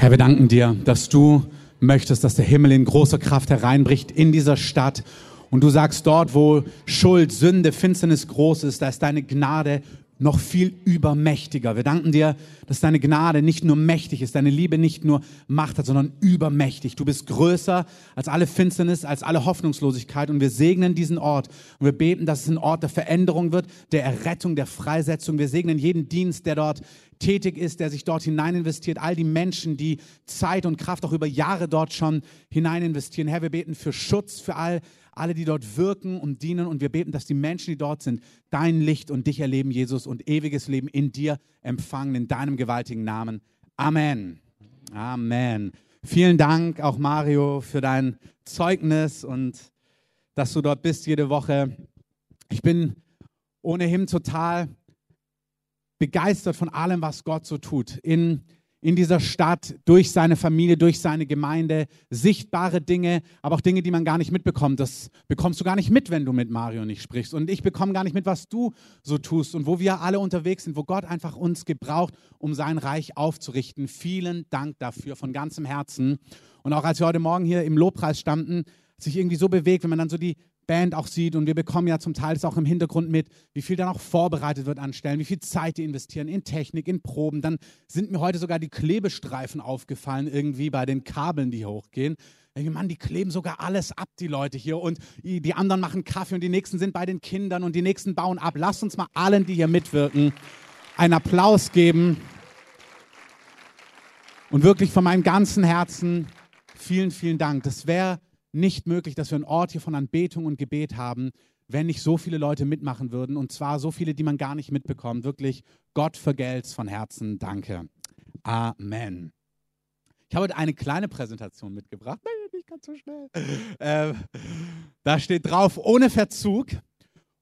Herr, wir danken dir, dass du möchtest, dass der Himmel in großer Kraft hereinbricht in dieser Stadt. Und du sagst dort, wo Schuld, Sünde, Finsternis groß ist, da ist deine Gnade noch viel übermächtiger. Wir danken dir, dass deine Gnade nicht nur mächtig ist, deine Liebe nicht nur Macht hat, sondern übermächtig. Du bist größer als alle Finsternis, als alle Hoffnungslosigkeit und wir segnen diesen Ort und wir beten, dass es ein Ort der Veränderung wird, der Errettung, der Freisetzung. Wir segnen jeden Dienst, der dort tätig ist, der sich dort hinein investiert, all die Menschen, die Zeit und Kraft auch über Jahre dort schon hinein investieren. Herr, wir beten für Schutz, für all alle, die dort wirken und dienen. Und wir beten, dass die Menschen, die dort sind, dein Licht und dich erleben, Jesus, und ewiges Leben in dir empfangen, in deinem gewaltigen Namen. Amen. Amen. Vielen Dank auch Mario für dein Zeugnis und dass du dort bist jede Woche. Ich bin ohnehin total begeistert von allem, was Gott so tut. In in dieser Stadt, durch seine Familie, durch seine Gemeinde, sichtbare Dinge, aber auch Dinge, die man gar nicht mitbekommt. Das bekommst du gar nicht mit, wenn du mit Mario nicht sprichst. Und ich bekomme gar nicht mit, was du so tust und wo wir alle unterwegs sind, wo Gott einfach uns gebraucht, um sein Reich aufzurichten. Vielen Dank dafür von ganzem Herzen. Und auch als wir heute Morgen hier im Lobpreis standen, sich irgendwie so bewegt, wenn man dann so die Band auch sieht und wir bekommen ja zum Teil das auch im Hintergrund mit, wie viel dann auch vorbereitet wird an Stellen, wie viel Zeit die investieren in Technik, in Proben. Dann sind mir heute sogar die Klebestreifen aufgefallen irgendwie bei den Kabeln, die hochgehen. Mann, die kleben sogar alles ab, die Leute hier. Und die anderen machen Kaffee und die nächsten sind bei den Kindern und die nächsten bauen ab. Lasst uns mal allen, die hier mitwirken, einen Applaus geben. Und wirklich von meinem ganzen Herzen vielen, vielen Dank. Das wäre nicht möglich, dass wir einen Ort hier von Anbetung und Gebet haben, wenn nicht so viele Leute mitmachen würden. Und zwar so viele, die man gar nicht mitbekommt. Wirklich, Gott vergelt's von Herzen. Danke. Amen. Ich habe heute eine kleine Präsentation mitgebracht. Nein, nicht ganz so schnell. Äh, da steht drauf, ohne Verzug.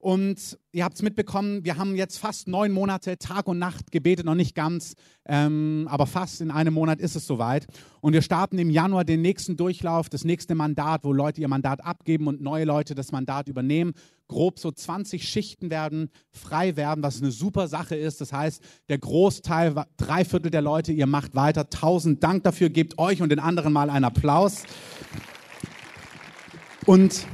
Und ihr habt es mitbekommen, wir haben jetzt fast neun Monate Tag und Nacht gebetet, noch nicht ganz, ähm, aber fast in einem Monat ist es soweit. Und wir starten im Januar den nächsten Durchlauf, das nächste Mandat, wo Leute ihr Mandat abgeben und neue Leute das Mandat übernehmen. Grob so 20 Schichten werden frei werden, was eine super Sache ist. Das heißt, der Großteil, drei Viertel der Leute, ihr macht weiter. Tausend Dank dafür, gebt euch und den anderen mal einen Applaus. Und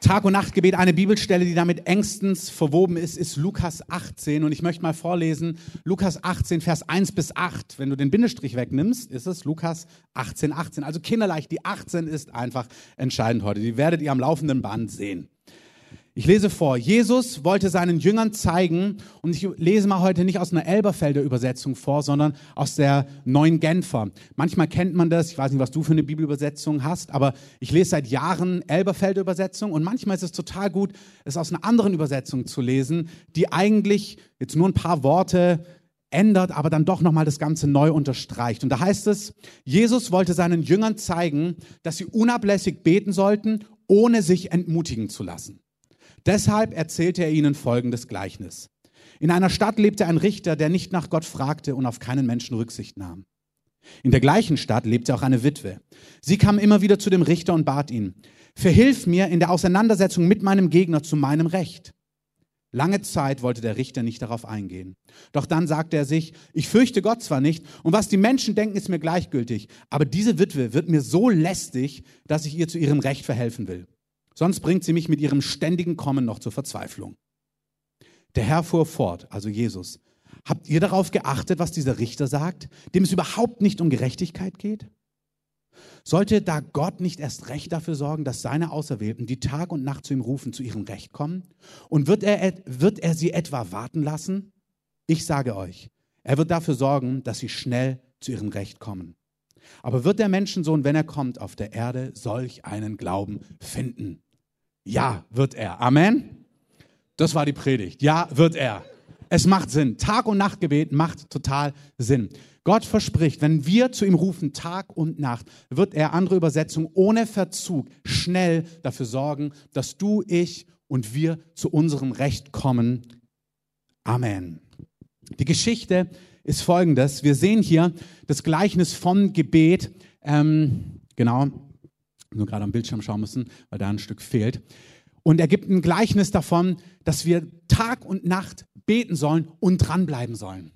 Tag- und Nachtgebet, eine Bibelstelle, die damit engstens verwoben ist, ist Lukas 18. Und ich möchte mal vorlesen, Lukas 18, Vers 1 bis 8. Wenn du den Bindestrich wegnimmst, ist es Lukas 18, 18. Also kinderleicht, die 18 ist einfach entscheidend heute. Die werdet ihr am laufenden Band sehen. Ich lese vor, Jesus wollte seinen Jüngern zeigen, und ich lese mal heute nicht aus einer Elberfelder Übersetzung vor, sondern aus der neuen Genfer. Manchmal kennt man das, ich weiß nicht, was du für eine Bibelübersetzung hast, aber ich lese seit Jahren Elberfelder Übersetzung und manchmal ist es total gut, es aus einer anderen Übersetzung zu lesen, die eigentlich jetzt nur ein paar Worte ändert, aber dann doch nochmal das Ganze neu unterstreicht. Und da heißt es, Jesus wollte seinen Jüngern zeigen, dass sie unablässig beten sollten, ohne sich entmutigen zu lassen. Deshalb erzählte er ihnen folgendes Gleichnis. In einer Stadt lebte ein Richter, der nicht nach Gott fragte und auf keinen Menschen Rücksicht nahm. In der gleichen Stadt lebte auch eine Witwe. Sie kam immer wieder zu dem Richter und bat ihn, verhilf mir in der Auseinandersetzung mit meinem Gegner zu meinem Recht. Lange Zeit wollte der Richter nicht darauf eingehen. Doch dann sagte er sich, ich fürchte Gott zwar nicht, und was die Menschen denken, ist mir gleichgültig, aber diese Witwe wird mir so lästig, dass ich ihr zu ihrem Recht verhelfen will. Sonst bringt sie mich mit ihrem ständigen Kommen noch zur Verzweiflung. Der Herr fuhr fort, also Jesus. Habt ihr darauf geachtet, was dieser Richter sagt, dem es überhaupt nicht um Gerechtigkeit geht? Sollte da Gott nicht erst recht dafür sorgen, dass seine Auserwählten, die Tag und Nacht zu ihm rufen, zu ihrem Recht kommen? Und wird er, wird er sie etwa warten lassen? Ich sage euch, er wird dafür sorgen, dass sie schnell zu ihrem Recht kommen. Aber wird der Menschensohn, wenn er kommt, auf der Erde solch einen Glauben finden? Ja, wird er. Amen. Das war die Predigt. Ja, wird er. Es macht Sinn. Tag- und Nachtgebet macht total Sinn. Gott verspricht, wenn wir zu ihm rufen, Tag und Nacht, wird er, andere Übersetzung, ohne Verzug schnell dafür sorgen, dass du, ich und wir zu unserem Recht kommen. Amen. Die Geschichte ist folgendes. Wir sehen hier das Gleichnis vom Gebet. Ähm, genau, nur gerade am Bildschirm schauen müssen, weil da ein Stück fehlt. Und er gibt ein Gleichnis davon, dass wir Tag und Nacht beten sollen und dranbleiben sollen.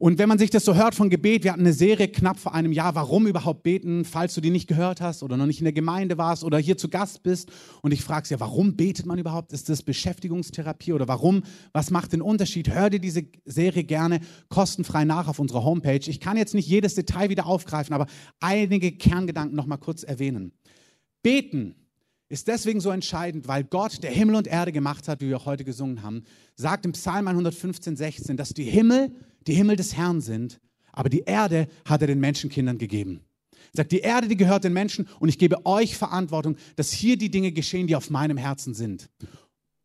Und wenn man sich das so hört von Gebet, wir hatten eine Serie knapp vor einem Jahr, warum überhaupt beten, falls du die nicht gehört hast oder noch nicht in der Gemeinde warst oder hier zu Gast bist und ich fragst ja, warum betet man überhaupt? Ist das Beschäftigungstherapie oder warum? Was macht den Unterschied? Hör dir diese Serie gerne kostenfrei nach auf unserer Homepage. Ich kann jetzt nicht jedes Detail wieder aufgreifen, aber einige Kerngedanken noch mal kurz erwähnen. Beten ist deswegen so entscheidend, weil Gott, der Himmel und Erde gemacht hat, wie wir auch heute gesungen haben, sagt im Psalm 115, 16, dass die Himmel die Himmel des Herrn sind, aber die Erde hat er den Menschenkindern gegeben. Er sagt, die Erde, die gehört den Menschen und ich gebe euch Verantwortung, dass hier die Dinge geschehen, die auf meinem Herzen sind.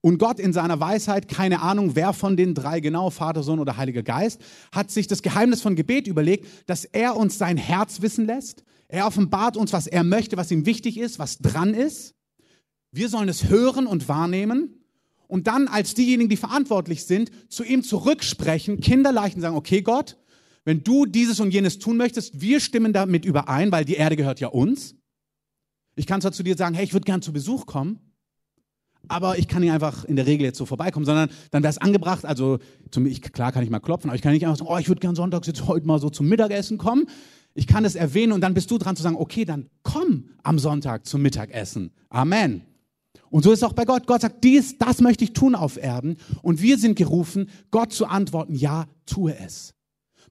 Und Gott in seiner Weisheit, keine Ahnung, wer von den drei genau, Vater, Sohn oder Heiliger Geist, hat sich das Geheimnis von Gebet überlegt, dass er uns sein Herz wissen lässt. Er offenbart uns, was er möchte, was ihm wichtig ist, was dran ist. Wir sollen es hören und wahrnehmen und dann als diejenigen, die verantwortlich sind, zu ihm zurücksprechen, kinderleicht und sagen, okay Gott, wenn du dieses und jenes tun möchtest, wir stimmen damit überein, weil die Erde gehört ja uns. Ich kann zwar zu dir sagen, hey, ich würde gern zu Besuch kommen, aber ich kann nicht einfach in der Regel jetzt so vorbeikommen, sondern dann wäre es angebracht, also zum, ich, klar kann ich mal klopfen, aber ich kann nicht einfach sagen, oh, ich würde gern sonntags jetzt heute mal so zum Mittagessen kommen. Ich kann es erwähnen und dann bist du dran zu sagen, okay, dann komm am Sonntag zum Mittagessen. Amen. Und so ist es auch bei Gott. Gott sagt, dies, das möchte ich tun auf Erden. Und wir sind gerufen, Gott zu antworten, ja, tue es.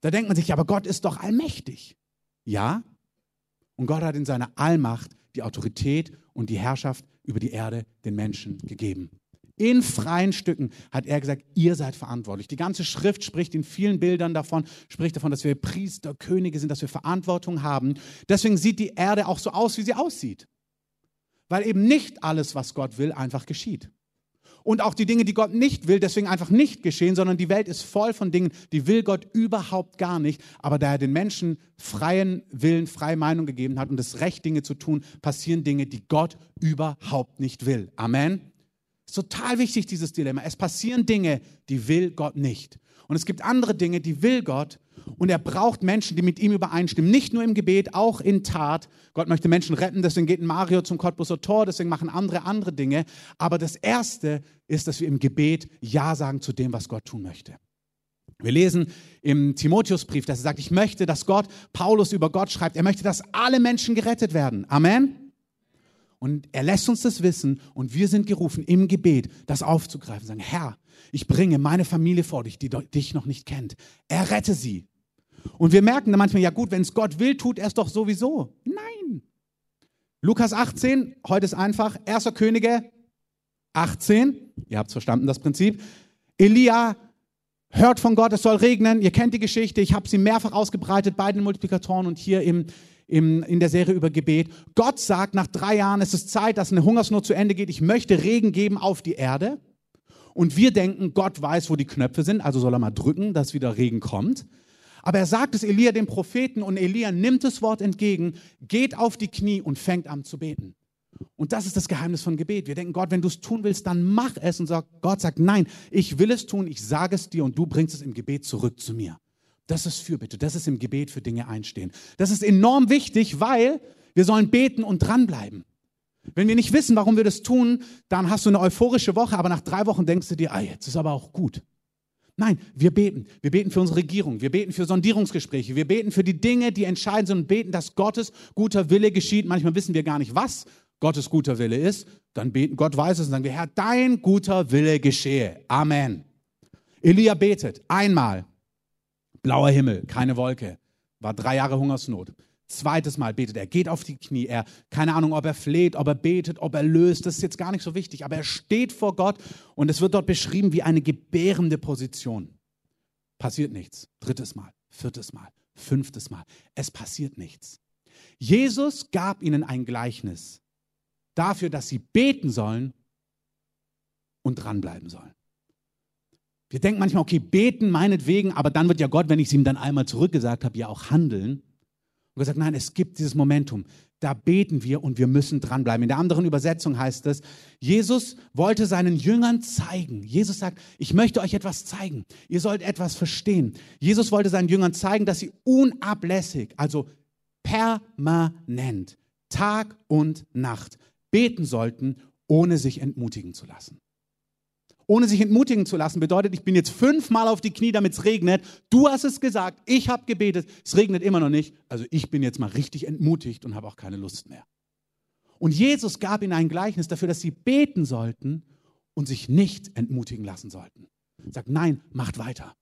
Da denkt man sich, aber Gott ist doch allmächtig. Ja. Und Gott hat in seiner Allmacht die Autorität und die Herrschaft über die Erde den Menschen gegeben. In freien Stücken hat er gesagt, ihr seid verantwortlich. Die ganze Schrift spricht in vielen Bildern davon, spricht davon, dass wir Priester, Könige sind, dass wir Verantwortung haben. Deswegen sieht die Erde auch so aus, wie sie aussieht weil eben nicht alles, was Gott will, einfach geschieht. Und auch die Dinge, die Gott nicht will, deswegen einfach nicht geschehen, sondern die Welt ist voll von Dingen, die will Gott überhaupt gar nicht. Aber da er den Menschen freien Willen, freie Meinung gegeben hat und das Recht, Dinge zu tun, passieren Dinge, die Gott überhaupt nicht will. Amen. Ist total wichtig, dieses Dilemma. Es passieren Dinge, die will Gott nicht. Und es gibt andere Dinge, die will Gott und er braucht Menschen, die mit ihm übereinstimmen. Nicht nur im Gebet, auch in Tat. Gott möchte Menschen retten, deswegen geht Mario zum Cottbuser Tor, deswegen machen andere andere Dinge. Aber das Erste ist, dass wir im Gebet Ja sagen zu dem, was Gott tun möchte. Wir lesen im Timotheusbrief, dass er sagt, ich möchte, dass Gott, Paulus über Gott schreibt, er möchte, dass alle Menschen gerettet werden. Amen. Und er lässt uns das wissen und wir sind gerufen, im Gebet das aufzugreifen, sagen, Herr, ich bringe meine Familie vor dich, die dich noch nicht kennt. Errette sie. Und wir merken dann manchmal, ja gut, wenn es Gott will, tut er es doch sowieso. Nein. Lukas 18, heute ist einfach, 1. Könige 18, ihr habt verstanden, das Prinzip. Elia hört von Gott, es soll regnen. Ihr kennt die Geschichte, ich habe sie mehrfach ausgebreitet bei den Multiplikatoren und hier im, im, in der Serie über Gebet. Gott sagt, nach drei Jahren ist es Zeit, dass eine Hungersnot zu Ende geht. Ich möchte Regen geben auf die Erde. Und wir denken, Gott weiß, wo die Knöpfe sind, also soll er mal drücken, dass wieder Regen kommt. Aber er sagt es Elia dem Propheten und Elia nimmt das Wort entgegen, geht auf die Knie und fängt an zu beten. Und das ist das Geheimnis von Gebet. Wir denken, Gott, wenn du es tun willst, dann mach es. Und Gott sagt, nein, ich will es tun, ich sage es dir und du bringst es im Gebet zurück zu mir. Das ist Fürbitte, das ist im Gebet für Dinge einstehen. Das ist enorm wichtig, weil wir sollen beten und dranbleiben. Wenn wir nicht wissen, warum wir das tun, dann hast du eine euphorische Woche, aber nach drei Wochen denkst du dir, ah, jetzt ist aber auch gut. Nein, wir beten. Wir beten für unsere Regierung. Wir beten für Sondierungsgespräche. Wir beten für die Dinge, die entscheidend sind und beten, dass Gottes guter Wille geschieht. Manchmal wissen wir gar nicht, was Gottes guter Wille ist. Dann beten, Gott weiß es und sagen wir, Herr, dein guter Wille geschehe. Amen. Elia betet einmal. Blauer Himmel, keine Wolke. War drei Jahre Hungersnot. Zweites Mal betet er, geht auf die Knie. Er, keine Ahnung, ob er fleht, ob er betet, ob er löst, das ist jetzt gar nicht so wichtig. Aber er steht vor Gott und es wird dort beschrieben wie eine gebärende Position. Passiert nichts. Drittes Mal, viertes Mal, fünftes Mal. Es passiert nichts. Jesus gab ihnen ein Gleichnis dafür, dass sie beten sollen und dranbleiben sollen. Wir denken manchmal, okay, beten meinetwegen, aber dann wird ja Gott, wenn ich es ihm dann einmal zurückgesagt habe, ja auch handeln. Und gesagt, nein, es gibt dieses Momentum. Da beten wir und wir müssen dranbleiben. In der anderen Übersetzung heißt es, Jesus wollte seinen Jüngern zeigen. Jesus sagt, ich möchte euch etwas zeigen. Ihr sollt etwas verstehen. Jesus wollte seinen Jüngern zeigen, dass sie unablässig, also permanent, Tag und Nacht beten sollten, ohne sich entmutigen zu lassen. Ohne sich entmutigen zu lassen, bedeutet, ich bin jetzt fünfmal auf die Knie, damit es regnet. Du hast es gesagt, ich habe gebetet, es regnet immer noch nicht. Also ich bin jetzt mal richtig entmutigt und habe auch keine Lust mehr. Und Jesus gab ihnen ein Gleichnis dafür, dass sie beten sollten und sich nicht entmutigen lassen sollten. Sagt, nein, macht weiter.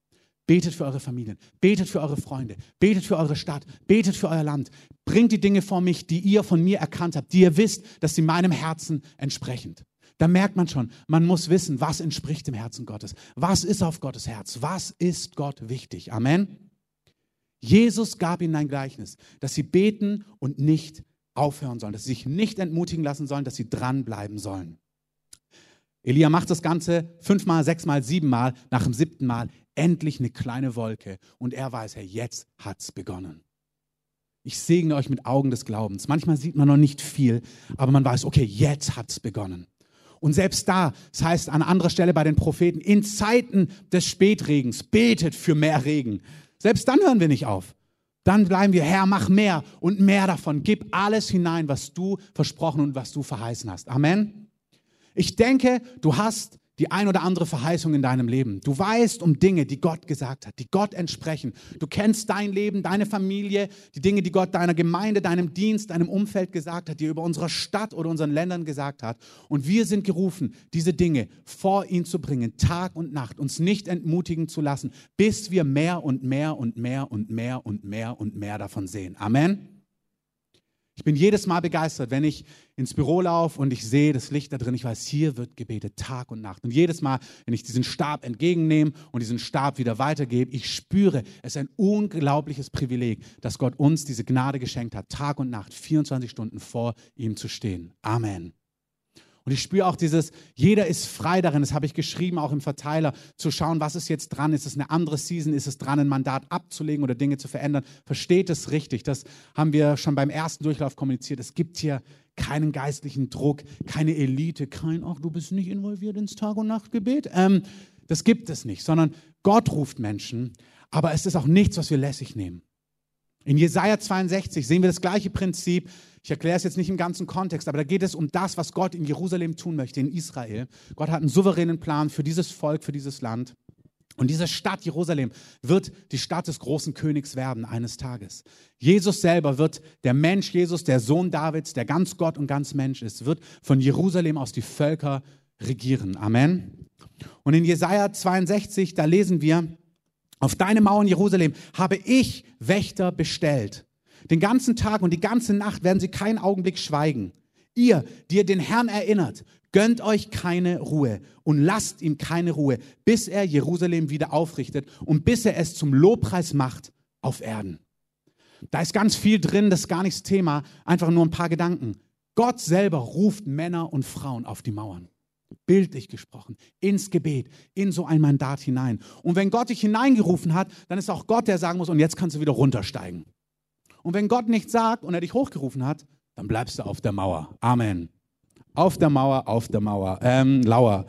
Betet für eure Familien, betet für eure Freunde, betet für eure Stadt, betet für euer Land. Bringt die Dinge vor mich, die ihr von mir erkannt habt, die ihr wisst, dass sie meinem Herzen entsprechen. Da merkt man schon, man muss wissen, was entspricht dem Herzen Gottes. Was ist auf Gottes Herz? Was ist Gott wichtig? Amen. Jesus gab ihnen ein Gleichnis, dass sie beten und nicht aufhören sollen, dass sie sich nicht entmutigen lassen sollen, dass sie dranbleiben sollen. Elia macht das Ganze fünfmal, sechsmal, siebenmal, nach dem siebten Mal endlich eine kleine Wolke und er weiß, Herr, jetzt hat's begonnen. Ich segne euch mit Augen des Glaubens. Manchmal sieht man noch nicht viel, aber man weiß, okay, jetzt hat's begonnen. Und selbst da, das heißt an anderer Stelle bei den Propheten, in Zeiten des Spätregens, betet für mehr Regen. Selbst dann hören wir nicht auf. Dann bleiben wir, Herr, mach mehr und mehr davon. Gib alles hinein, was du versprochen und was du verheißen hast. Amen. Ich denke, du hast die ein oder andere Verheißung in deinem Leben. Du weißt um Dinge, die Gott gesagt hat, die Gott entsprechen. Du kennst dein Leben, deine Familie, die Dinge, die Gott deiner Gemeinde, deinem Dienst, deinem Umfeld gesagt hat, die er über unsere Stadt oder unseren Ländern gesagt hat. Und wir sind gerufen, diese Dinge vor ihn zu bringen, Tag und Nacht, uns nicht entmutigen zu lassen, bis wir mehr und mehr und mehr und mehr und mehr und mehr davon sehen. Amen. Ich bin jedes Mal begeistert, wenn ich ins Büro laufe und ich sehe das Licht da drin. Ich weiß, hier wird gebetet Tag und Nacht. Und jedes Mal, wenn ich diesen Stab entgegennehme und diesen Stab wieder weitergebe, ich spüre, es ist ein unglaubliches Privileg, dass Gott uns diese Gnade geschenkt hat, Tag und Nacht, 24 Stunden vor ihm zu stehen. Amen. Und ich spüre auch dieses, jeder ist frei darin, das habe ich geschrieben, auch im Verteiler, zu schauen, was ist jetzt dran, ist es eine andere Season, ist es dran, ein Mandat abzulegen oder Dinge zu verändern. Versteht es richtig, das haben wir schon beim ersten Durchlauf kommuniziert. Es gibt hier keinen geistlichen Druck, keine Elite, kein, ach, du bist nicht involviert ins Tag- und Nachtgebet. Ähm, das gibt es nicht, sondern Gott ruft Menschen, aber es ist auch nichts, was wir lässig nehmen. In Jesaja 62 sehen wir das gleiche Prinzip. Ich erkläre es jetzt nicht im ganzen Kontext, aber da geht es um das, was Gott in Jerusalem tun möchte, in Israel. Gott hat einen souveränen Plan für dieses Volk, für dieses Land. Und diese Stadt Jerusalem wird die Stadt des großen Königs werden eines Tages. Jesus selber wird, der Mensch Jesus, der Sohn Davids, der ganz Gott und ganz Mensch ist, wird von Jerusalem aus die Völker regieren. Amen. Und in Jesaja 62, da lesen wir, auf deine Mauern Jerusalem habe ich Wächter bestellt. Den ganzen Tag und die ganze Nacht werden sie keinen Augenblick schweigen. Ihr, die ihr den Herrn erinnert, gönnt euch keine Ruhe und lasst ihm keine Ruhe, bis er Jerusalem wieder aufrichtet und bis er es zum Lobpreis macht auf Erden. Da ist ganz viel drin, das ist gar nicht das Thema, einfach nur ein paar Gedanken. Gott selber ruft Männer und Frauen auf die Mauern bildlich gesprochen, ins Gebet, in so ein Mandat hinein. Und wenn Gott dich hineingerufen hat, dann ist auch Gott, der sagen muss, und jetzt kannst du wieder runtersteigen. Und wenn Gott nichts sagt und er dich hochgerufen hat, dann bleibst du auf der Mauer. Amen. Auf der Mauer, auf der Mauer. Ähm, Lauer.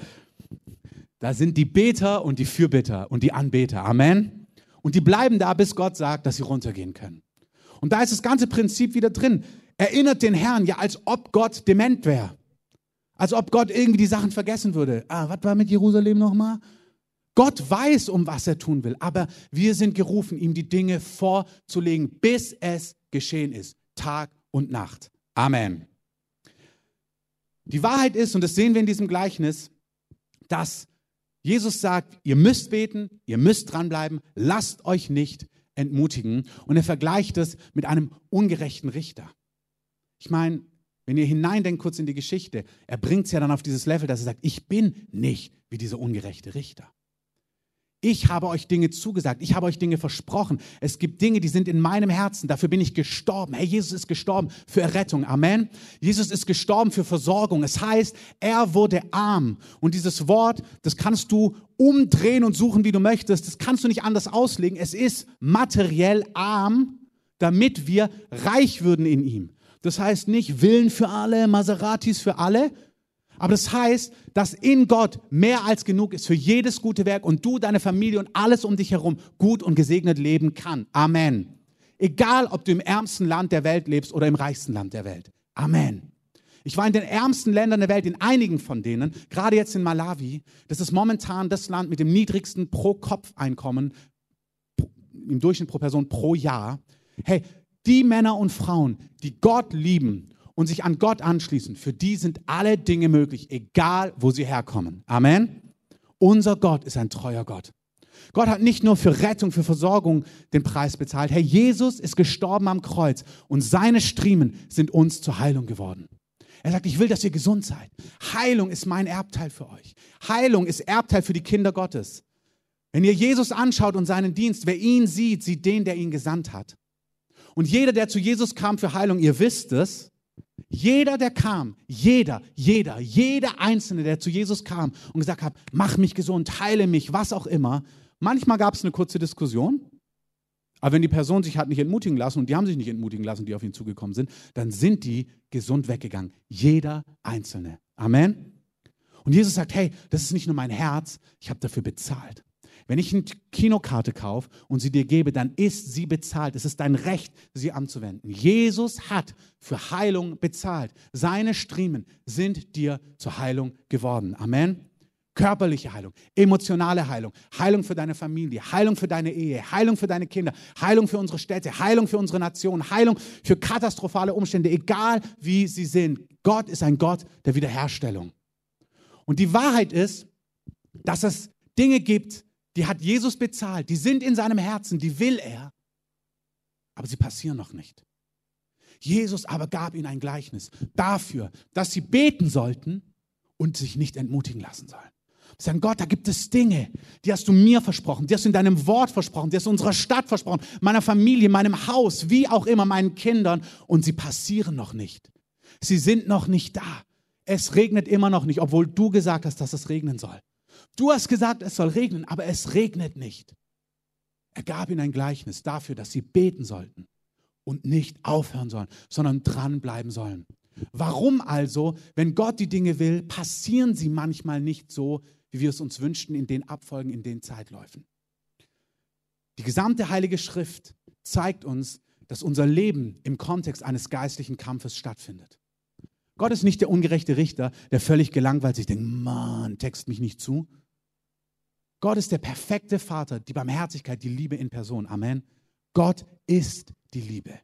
Da sind die Beter und die Fürbitter und die Anbeter. Amen. Und die bleiben da, bis Gott sagt, dass sie runtergehen können. Und da ist das ganze Prinzip wieder drin. Erinnert den Herrn ja, als ob Gott dement wäre. Als ob Gott irgendwie die Sachen vergessen würde. Ah, was war mit Jerusalem nochmal? Gott weiß, um was er tun will, aber wir sind gerufen, ihm die Dinge vorzulegen, bis es geschehen ist. Tag und Nacht. Amen. Die Wahrheit ist, und das sehen wir in diesem Gleichnis, dass Jesus sagt, ihr müsst beten, ihr müsst dranbleiben, lasst euch nicht entmutigen. Und er vergleicht es mit einem ungerechten Richter. Ich meine, wenn ihr hineindenkt kurz in die Geschichte, er bringt es ja dann auf dieses Level, dass er sagt, ich bin nicht wie dieser ungerechte Richter. Ich habe euch Dinge zugesagt, ich habe euch Dinge versprochen. Es gibt Dinge, die sind in meinem Herzen. Dafür bin ich gestorben. Hey, Jesus ist gestorben für Errettung. Amen. Jesus ist gestorben für Versorgung. Es heißt, er wurde arm. Und dieses Wort, das kannst du umdrehen und suchen, wie du möchtest. Das kannst du nicht anders auslegen. Es ist materiell arm, damit wir reich würden in ihm. Das heißt nicht Willen für alle, Maseratis für alle, aber das heißt, dass in Gott mehr als genug ist für jedes gute Werk und du, deine Familie und alles um dich herum gut und gesegnet leben kann. Amen. Egal, ob du im ärmsten Land der Welt lebst oder im reichsten Land der Welt. Amen. Ich war in den ärmsten Ländern der Welt, in einigen von denen, gerade jetzt in Malawi. Das ist momentan das Land mit dem niedrigsten Pro-Kopf-Einkommen im Durchschnitt pro Person pro Jahr. Hey, die Männer und Frauen, die Gott lieben und sich an Gott anschließen, für die sind alle Dinge möglich, egal wo sie herkommen. Amen. Unser Gott ist ein treuer Gott. Gott hat nicht nur für Rettung, für Versorgung den Preis bezahlt. Herr Jesus ist gestorben am Kreuz und seine Striemen sind uns zur Heilung geworden. Er sagt, ich will, dass ihr gesund seid. Heilung ist mein Erbteil für euch. Heilung ist Erbteil für die Kinder Gottes. Wenn ihr Jesus anschaut und seinen Dienst, wer ihn sieht, sieht den, der ihn gesandt hat. Und jeder, der zu Jesus kam für Heilung, ihr wisst es, jeder, der kam, jeder, jeder, jeder Einzelne, der zu Jesus kam und gesagt hat, mach mich gesund, heile mich, was auch immer. Manchmal gab es eine kurze Diskussion, aber wenn die Person sich hat nicht entmutigen lassen und die haben sich nicht entmutigen lassen, die auf ihn zugekommen sind, dann sind die gesund weggegangen. Jeder Einzelne. Amen. Und Jesus sagt, hey, das ist nicht nur mein Herz, ich habe dafür bezahlt. Wenn ich eine Kinokarte kaufe und sie dir gebe, dann ist sie bezahlt. Es ist dein Recht, sie anzuwenden. Jesus hat für Heilung bezahlt. Seine Striemen sind dir zur Heilung geworden. Amen. Körperliche Heilung, emotionale Heilung, Heilung für deine Familie, Heilung für deine Ehe, Heilung für deine Kinder, Heilung für unsere Städte, Heilung für unsere Nation, Heilung für katastrophale Umstände, egal wie sie sind. Gott ist ein Gott der Wiederherstellung. Und die Wahrheit ist, dass es Dinge gibt, die hat Jesus bezahlt, die sind in seinem Herzen, die will er, aber sie passieren noch nicht. Jesus aber gab ihnen ein Gleichnis dafür, dass sie beten sollten und sich nicht entmutigen lassen sollen. Sie sagen, Gott, da gibt es Dinge, die hast du mir versprochen, die hast du in deinem Wort versprochen, die hast du unserer Stadt versprochen, meiner Familie, meinem Haus, wie auch immer, meinen Kindern, und sie passieren noch nicht. Sie sind noch nicht da. Es regnet immer noch nicht, obwohl du gesagt hast, dass es regnen soll. Du hast gesagt, es soll regnen, aber es regnet nicht. Er gab ihnen ein Gleichnis dafür, dass sie beten sollten und nicht aufhören sollen, sondern dranbleiben sollen. Warum also, wenn Gott die Dinge will, passieren sie manchmal nicht so, wie wir es uns wünschten, in den Abfolgen, in den Zeitläufen? Die gesamte Heilige Schrift zeigt uns, dass unser Leben im Kontext eines geistlichen Kampfes stattfindet. Gott ist nicht der ungerechte Richter, der völlig gelangweilt sich denkt, Mann, text mich nicht zu, Gott ist der perfekte Vater, die Barmherzigkeit, die Liebe in Person. Amen. Gott ist die Liebe.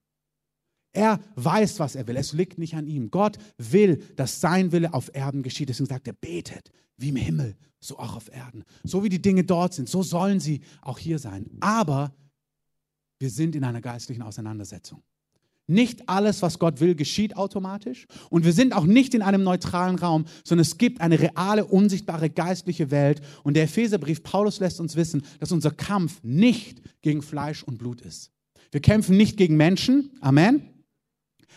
Er weiß, was er will. Es liegt nicht an ihm. Gott will, dass sein Wille auf Erden geschieht. Deswegen sagt er, betet wie im Himmel, so auch auf Erden. So wie die Dinge dort sind, so sollen sie auch hier sein. Aber wir sind in einer geistlichen Auseinandersetzung. Nicht alles, was Gott will, geschieht automatisch. Und wir sind auch nicht in einem neutralen Raum, sondern es gibt eine reale, unsichtbare geistliche Welt. Und der Epheserbrief Paulus lässt uns wissen, dass unser Kampf nicht gegen Fleisch und Blut ist. Wir kämpfen nicht gegen Menschen. Amen.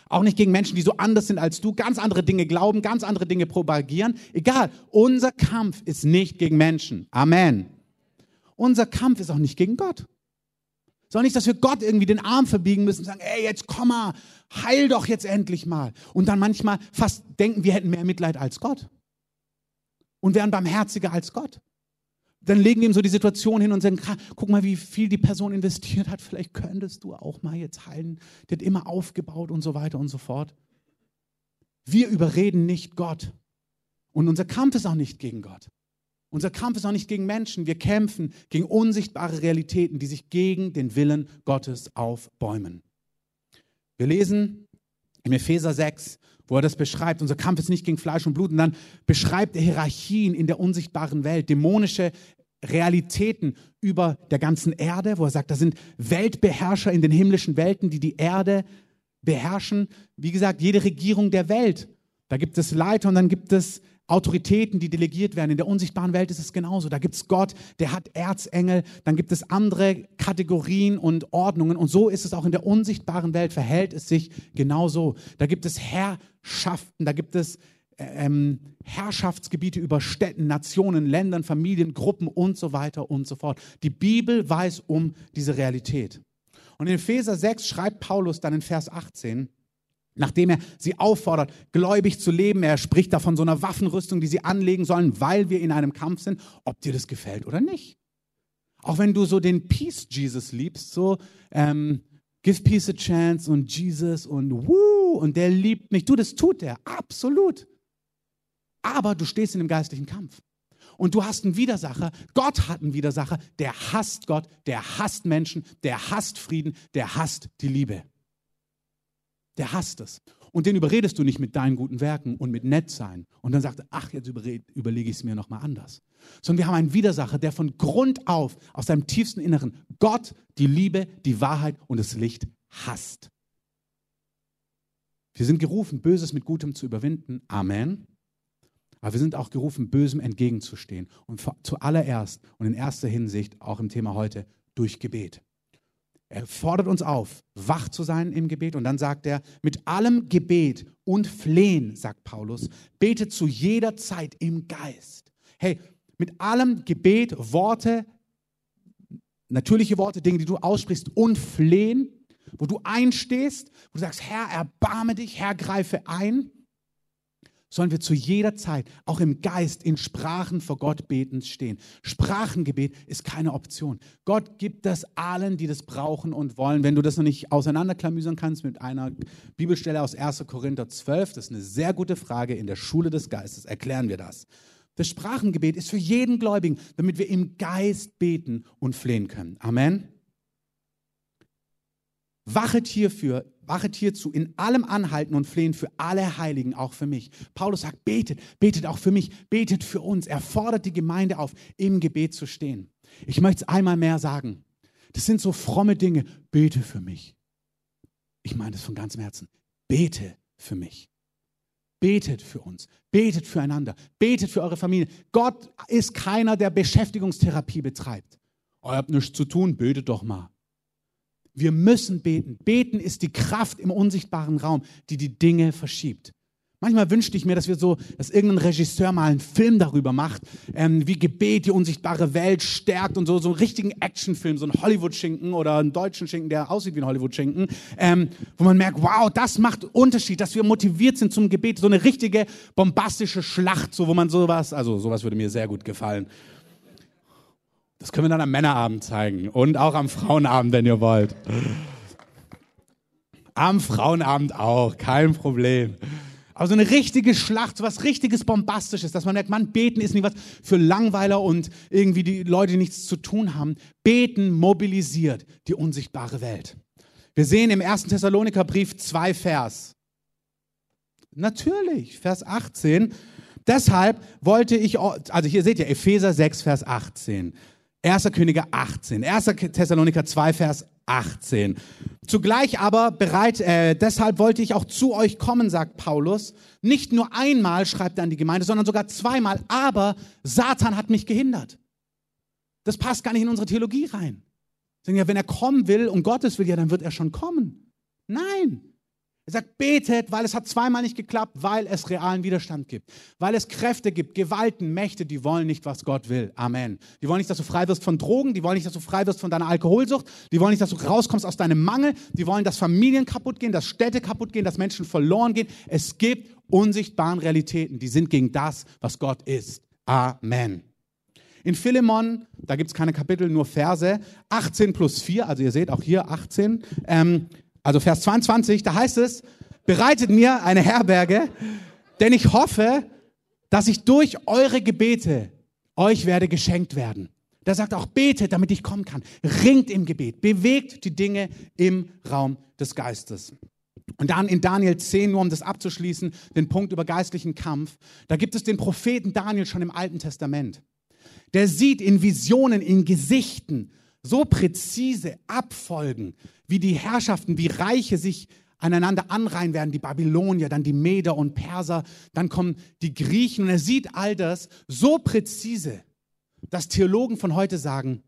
Auch nicht gegen Menschen, die so anders sind als du, ganz andere Dinge glauben, ganz andere Dinge propagieren. Egal, unser Kampf ist nicht gegen Menschen. Amen. Unser Kampf ist auch nicht gegen Gott. Sondern nicht, dass wir Gott irgendwie den Arm verbiegen müssen und sagen, ey, jetzt komm mal, heil doch jetzt endlich mal. Und dann manchmal fast denken, wir hätten mehr Mitleid als Gott. Und wären barmherziger als Gott. Dann legen wir ihm so die Situation hin und sagen, guck mal, wie viel die Person investiert hat. Vielleicht könntest du auch mal jetzt heilen. Der hat immer aufgebaut und so weiter und so fort. Wir überreden nicht Gott. Und unser Kampf ist auch nicht gegen Gott. Unser Kampf ist auch nicht gegen Menschen. Wir kämpfen gegen unsichtbare Realitäten, die sich gegen den Willen Gottes aufbäumen. Wir lesen im Epheser 6, wo er das beschreibt. Unser Kampf ist nicht gegen Fleisch und Blut. Und dann beschreibt er Hierarchien in der unsichtbaren Welt, dämonische Realitäten über der ganzen Erde, wo er sagt, da sind Weltbeherrscher in den himmlischen Welten, die die Erde beherrschen. Wie gesagt, jede Regierung der Welt. Da gibt es Leiter und dann gibt es Autoritäten, die delegiert werden. In der unsichtbaren Welt ist es genauso. Da gibt es Gott, der hat Erzengel, dann gibt es andere Kategorien und Ordnungen. Und so ist es auch in der unsichtbaren Welt, verhält es sich genauso. Da gibt es Herrschaften, da gibt es äh, ähm, Herrschaftsgebiete über Städten, Nationen, Ländern, Familien, Gruppen und so weiter und so fort. Die Bibel weiß um diese Realität. Und in Epheser 6 schreibt Paulus dann in Vers 18, nachdem er sie auffordert, gläubig zu leben. Er spricht da von so einer Waffenrüstung, die sie anlegen sollen, weil wir in einem Kampf sind, ob dir das gefällt oder nicht. Auch wenn du so den Peace Jesus liebst, so ähm, give peace a chance und Jesus und woo und der liebt mich. Du, das tut er, absolut. Aber du stehst in einem geistlichen Kampf. Und du hast einen Widersacher. Gott hat einen Widersacher. Der hasst Gott, der hasst Menschen, der hasst Frieden, der hasst die Liebe. Der hasst es. Und den überredest du nicht mit deinen guten Werken und mit nett sein. Und dann sagt er, ach, jetzt überlege ich es mir nochmal anders. Sondern wir haben einen Widersacher, der von Grund auf, aus seinem tiefsten Inneren, Gott, die Liebe, die Wahrheit und das Licht hasst. Wir sind gerufen, Böses mit Gutem zu überwinden. Amen. Aber wir sind auch gerufen, Bösem entgegenzustehen. Und zuallererst und in erster Hinsicht, auch im Thema heute, durch Gebet. Er fordert uns auf, wach zu sein im Gebet. Und dann sagt er, mit allem Gebet und Flehen, sagt Paulus, betet zu jeder Zeit im Geist. Hey, mit allem Gebet, Worte, natürliche Worte, Dinge, die du aussprichst und Flehen, wo du einstehst, wo du sagst, Herr, erbarme dich, Herr, greife ein sollen wir zu jeder Zeit, auch im Geist, in Sprachen vor Gott betend stehen. Sprachengebet ist keine Option. Gott gibt das allen, die das brauchen und wollen. Wenn du das noch nicht auseinanderklamüsern kannst mit einer Bibelstelle aus 1. Korinther 12, das ist eine sehr gute Frage, in der Schule des Geistes erklären wir das. Das Sprachengebet ist für jeden Gläubigen, damit wir im Geist beten und flehen können. Amen. Wachet hierfür, wachet hierzu in allem Anhalten und Flehen für alle Heiligen, auch für mich. Paulus sagt, betet, betet auch für mich, betet für uns. Er fordert die Gemeinde auf, im Gebet zu stehen. Ich möchte es einmal mehr sagen. Das sind so fromme Dinge. Bete für mich. Ich meine das von ganzem Herzen. Bete für mich. Betet für uns. Betet füreinander. Betet für eure Familie. Gott ist keiner, der Beschäftigungstherapie betreibt. Ihr habt nichts zu tun, betet doch mal. Wir müssen beten. Beten ist die Kraft im unsichtbaren Raum, die die Dinge verschiebt. Manchmal wünschte ich mir, dass wir so, dass irgendein Regisseur mal einen Film darüber macht, ähm, wie Gebet die unsichtbare Welt stärkt und so, so einen richtigen Actionfilm, so einen Hollywood-Schinken oder einen deutschen Schinken, der aussieht wie ein Hollywood-Schinken, ähm, wo man merkt, wow, das macht Unterschied, dass wir motiviert sind zum Gebet, so eine richtige bombastische Schlacht, so wo man sowas, also sowas würde mir sehr gut gefallen. Das können wir dann am Männerabend zeigen und auch am Frauenabend, wenn ihr wollt. Am Frauenabend auch, kein Problem. Aber so eine richtige Schlacht, so was richtiges Bombastisches, dass man merkt, man, beten ist nicht was für Langweiler und irgendwie die Leute, die nichts zu tun haben. Beten mobilisiert die unsichtbare Welt. Wir sehen im 1. Thessaloniker-Brief zwei Vers. Natürlich, Vers 18. Deshalb wollte ich, also hier seht ihr, Epheser 6, Vers 18. 1. Könige 18, 1. Thessaloniker 2, Vers 18. Zugleich aber bereit, äh, deshalb wollte ich auch zu euch kommen, sagt Paulus. Nicht nur einmal schreibt er an die Gemeinde, sondern sogar zweimal. Aber Satan hat mich gehindert. Das passt gar nicht in unsere Theologie rein. Wenn er kommen will, um Gottes will, ja, dann wird er schon kommen. Nein. Er sagt, betet, weil es hat zweimal nicht geklappt, weil es realen Widerstand gibt. Weil es Kräfte gibt, Gewalten, Mächte, die wollen nicht, was Gott will. Amen. Die wollen nicht, dass du frei wirst von Drogen, die wollen nicht, dass du frei wirst von deiner Alkoholsucht, die wollen nicht, dass du rauskommst aus deinem Mangel, die wollen, dass Familien kaputt gehen, dass Städte kaputt gehen, dass Menschen verloren gehen. Es gibt unsichtbaren Realitäten, die sind gegen das, was Gott ist. Amen. In Philemon, da gibt es keine Kapitel, nur Verse, 18 plus 4, also ihr seht auch hier 18, ähm, also Vers 22, da heißt es, bereitet mir eine Herberge, denn ich hoffe, dass ich durch eure Gebete euch werde geschenkt werden. Da sagt auch, betet, damit ich kommen kann. Ringt im Gebet, bewegt die Dinge im Raum des Geistes. Und dann in Daniel 10, nur um das abzuschließen, den Punkt über geistlichen Kampf, da gibt es den Propheten Daniel schon im Alten Testament. Der sieht in Visionen, in Gesichten so präzise abfolgen, wie die Herrschaften, wie Reiche sich aneinander anreihen werden, die Babylonier, dann die Meder und Perser, dann kommen die Griechen und er sieht all das so präzise, dass Theologen von heute sagen,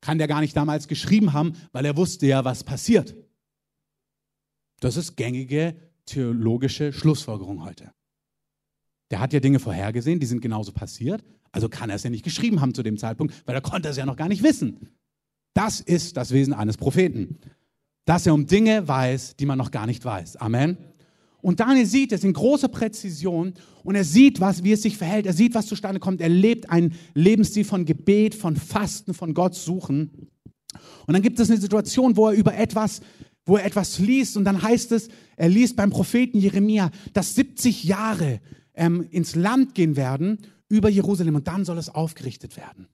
kann der gar nicht damals geschrieben haben, weil er wusste ja, was passiert. Das ist gängige theologische Schlussfolgerung heute. Der hat ja Dinge vorhergesehen, die sind genauso passiert, also kann er es ja nicht geschrieben haben zu dem Zeitpunkt, weil er konnte es ja noch gar nicht wissen. Das ist das Wesen eines Propheten dass er um Dinge weiß, die man noch gar nicht weiß. Amen. Und Daniel sieht es in großer Präzision und er sieht, was, wie es sich verhält. Er sieht, was zustande kommt. Er lebt einen Lebensstil von Gebet, von Fasten, von Gott suchen. Und dann gibt es eine Situation, wo er über etwas wo er etwas liest und dann heißt es, er liest beim Propheten Jeremia, dass 70 Jahre ähm, ins Land gehen werden über Jerusalem und dann soll es aufgerichtet werden.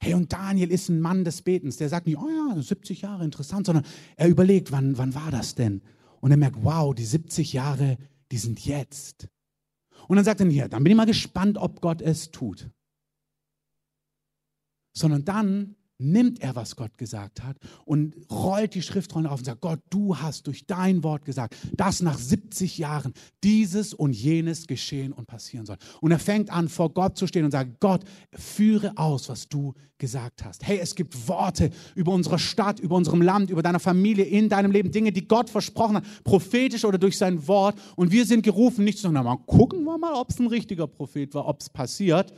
Hey, und Daniel ist ein Mann des Betens. Der sagt nicht, oh ja, 70 Jahre, interessant, sondern er überlegt, wann, wann war das denn? Und er merkt, wow, die 70 Jahre, die sind jetzt. Und dann sagt er, ja, dann bin ich mal gespannt, ob Gott es tut. Sondern dann nimmt er, was Gott gesagt hat und rollt die Schriftrollen auf und sagt, Gott, du hast durch dein Wort gesagt, dass nach 70 Jahren dieses und jenes geschehen und passieren soll. Und er fängt an, vor Gott zu stehen und sagt, Gott, führe aus, was du gesagt hast. Hey, es gibt Worte über unsere Stadt, über unserem Land, über deine Familie, in deinem Leben, Dinge, die Gott versprochen hat, prophetisch oder durch sein Wort. Und wir sind gerufen, nicht zu sagen, na, gucken wir mal, ob es ein richtiger Prophet war, ob es passiert,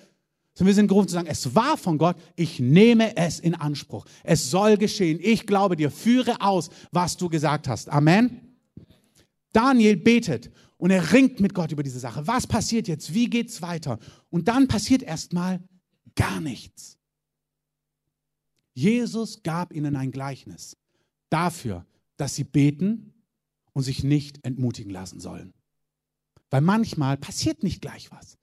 sondern wir sind gerufen zu sagen, es war von Gott, ich nehme es in Anspruch. Es soll geschehen. Ich glaube dir, führe aus, was du gesagt hast. Amen. Daniel betet und er ringt mit Gott über diese Sache. Was passiert jetzt? Wie geht's weiter? Und dann passiert erstmal gar nichts. Jesus gab ihnen ein Gleichnis dafür, dass sie beten und sich nicht entmutigen lassen sollen. Weil manchmal passiert nicht gleich was.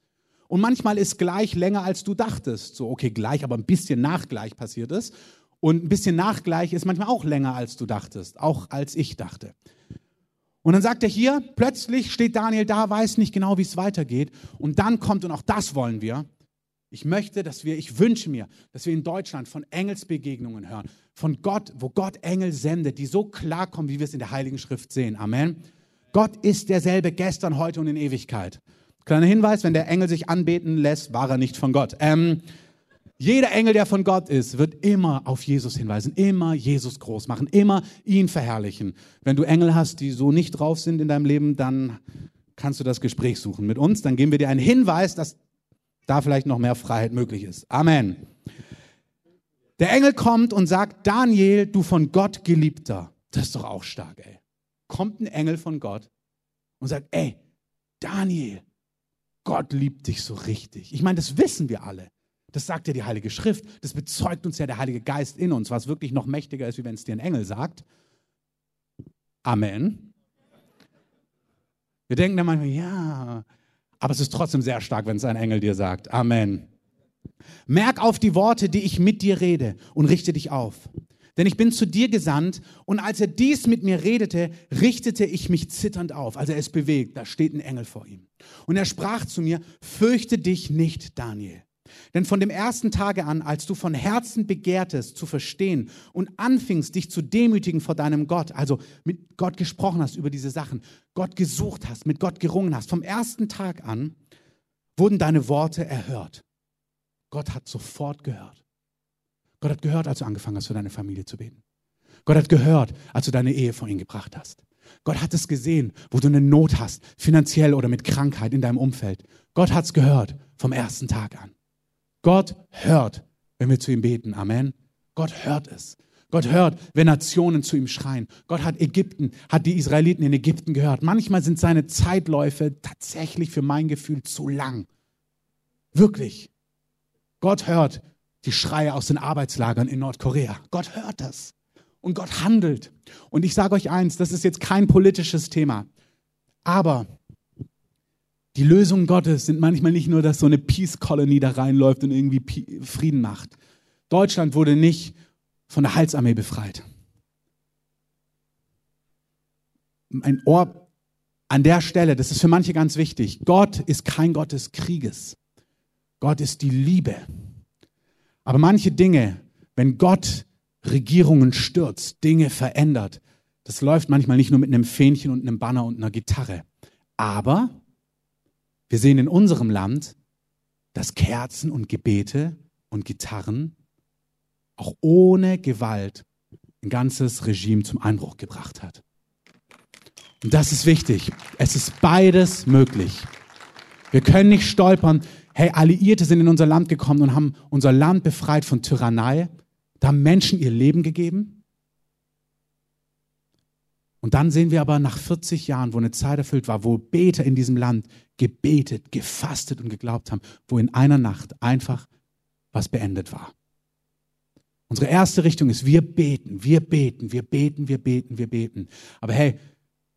Und manchmal ist gleich länger, als du dachtest. So, okay, gleich, aber ein bisschen nachgleich passiert es. Und ein bisschen nachgleich ist manchmal auch länger, als du dachtest, auch als ich dachte. Und dann sagt er hier, plötzlich steht Daniel da, weiß nicht genau, wie es weitergeht. Und dann kommt, und auch das wollen wir, ich möchte, dass wir, ich wünsche mir, dass wir in Deutschland von Engelsbegegnungen hören, von Gott, wo Gott Engel sendet, die so klar kommen, wie wir es in der Heiligen Schrift sehen. Amen. Gott ist derselbe gestern, heute und in Ewigkeit. Kleiner Hinweis, wenn der Engel sich anbeten lässt, war er nicht von Gott. Ähm, jeder Engel, der von Gott ist, wird immer auf Jesus hinweisen, immer Jesus groß machen, immer ihn verherrlichen. Wenn du Engel hast, die so nicht drauf sind in deinem Leben, dann kannst du das Gespräch suchen mit uns. Dann geben wir dir einen Hinweis, dass da vielleicht noch mehr Freiheit möglich ist. Amen. Der Engel kommt und sagt, Daniel, du von Gott geliebter. Das ist doch auch stark, ey. Kommt ein Engel von Gott und sagt, ey, Daniel, Gott liebt dich so richtig. Ich meine, das wissen wir alle. Das sagt ja die Heilige Schrift. Das bezeugt uns ja der Heilige Geist in uns, was wirklich noch mächtiger ist, wie wenn es dir ein Engel sagt. Amen. Wir denken dann manchmal, ja, aber es ist trotzdem sehr stark, wenn es ein Engel dir sagt. Amen. Merk auf die Worte, die ich mit dir rede und richte dich auf. Denn ich bin zu dir gesandt und als er dies mit mir redete, richtete ich mich zitternd auf. Also er ist bewegt, da steht ein Engel vor ihm. Und er sprach zu mir, fürchte dich nicht, Daniel. Denn von dem ersten Tage an, als du von Herzen begehrtest zu verstehen und anfingst, dich zu demütigen vor deinem Gott, also mit Gott gesprochen hast über diese Sachen, Gott gesucht hast, mit Gott gerungen hast, vom ersten Tag an wurden deine Worte erhört. Gott hat sofort gehört. Gott hat gehört, als du angefangen hast, für deine Familie zu beten. Gott hat gehört, als du deine Ehe vor ihn gebracht hast. Gott hat es gesehen, wo du eine Not hast, finanziell oder mit Krankheit in deinem Umfeld. Gott hat es gehört vom ersten Tag an. Gott hört, wenn wir zu ihm beten. Amen. Gott hört es. Gott hört, wenn Nationen zu ihm schreien. Gott hat Ägypten, hat die Israeliten in Ägypten gehört. Manchmal sind seine Zeitläufe tatsächlich für mein Gefühl zu lang. Wirklich. Gott hört, die Schreie aus den Arbeitslagern in Nordkorea. Gott hört das und Gott handelt. Und ich sage euch eins, das ist jetzt kein politisches Thema, aber die Lösungen Gottes sind manchmal nicht nur, dass so eine Peace Colony da reinläuft und irgendwie Frieden macht. Deutschland wurde nicht von der Heilsarmee befreit. Ein Ohr an der Stelle, das ist für manche ganz wichtig. Gott ist kein Gott des Krieges. Gott ist die Liebe. Aber manche Dinge, wenn Gott Regierungen stürzt, Dinge verändert, das läuft manchmal nicht nur mit einem Fähnchen und einem Banner und einer Gitarre. Aber wir sehen in unserem Land, dass Kerzen und Gebete und Gitarren auch ohne Gewalt ein ganzes Regime zum Einbruch gebracht hat. Und das ist wichtig. Es ist beides möglich. Wir können nicht stolpern. Hey, Alliierte sind in unser Land gekommen und haben unser Land befreit von Tyrannei. Da haben Menschen ihr Leben gegeben. Und dann sehen wir aber nach 40 Jahren, wo eine Zeit erfüllt war, wo Beter in diesem Land gebetet, gefastet und geglaubt haben, wo in einer Nacht einfach was beendet war. Unsere erste Richtung ist, wir beten, wir beten, wir beten, wir beten, wir beten. Aber hey,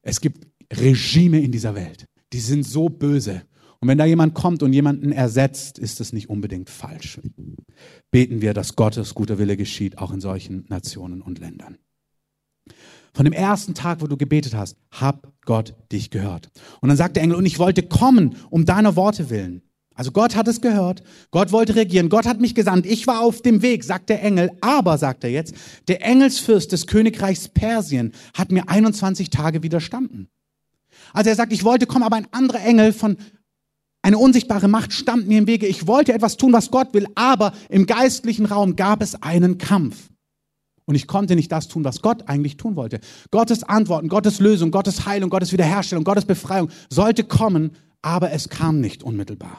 es gibt Regime in dieser Welt, die sind so böse. Und wenn da jemand kommt und jemanden ersetzt, ist das nicht unbedingt falsch. Beten wir, dass Gottes guter Wille geschieht, auch in solchen Nationen und Ländern. Von dem ersten Tag, wo du gebetet hast, hab Gott dich gehört. Und dann sagt der Engel, und ich wollte kommen um deiner Worte willen. Also Gott hat es gehört, Gott wollte regieren, Gott hat mich gesandt, ich war auf dem Weg, sagt der Engel, aber, sagt er jetzt, der Engelsfürst des Königreichs Persien hat mir 21 Tage widerstanden. Also er sagt, ich wollte kommen, aber ein anderer Engel von, eine unsichtbare Macht stand mir im Wege. Ich wollte etwas tun, was Gott will, aber im geistlichen Raum gab es einen Kampf. Und ich konnte nicht das tun, was Gott eigentlich tun wollte. Gottes Antworten, Gottes Lösung, Gottes Heilung, Gottes Wiederherstellung, Gottes Befreiung sollte kommen, aber es kam nicht unmittelbar.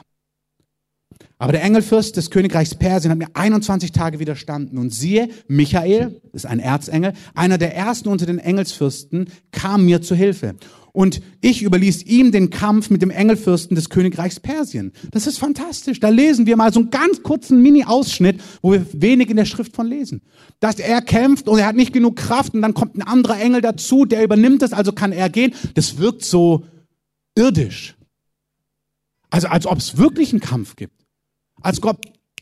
Aber der Engelfürst des Königreichs Persien hat mir 21 Tage widerstanden. Und siehe, Michael, ist ein Erzengel, einer der ersten unter den Engelsfürsten, kam mir zu Hilfe. Und ich überließ ihm den Kampf mit dem Engelfürsten des Königreichs Persien. Das ist fantastisch. Da lesen wir mal so einen ganz kurzen Mini-Ausschnitt, wo wir wenig in der Schrift von lesen. Dass er kämpft und er hat nicht genug Kraft und dann kommt ein anderer Engel dazu, der übernimmt es, also kann er gehen. Das wirkt so irdisch. Also als ob es wirklich einen Kampf gibt. Als Gott,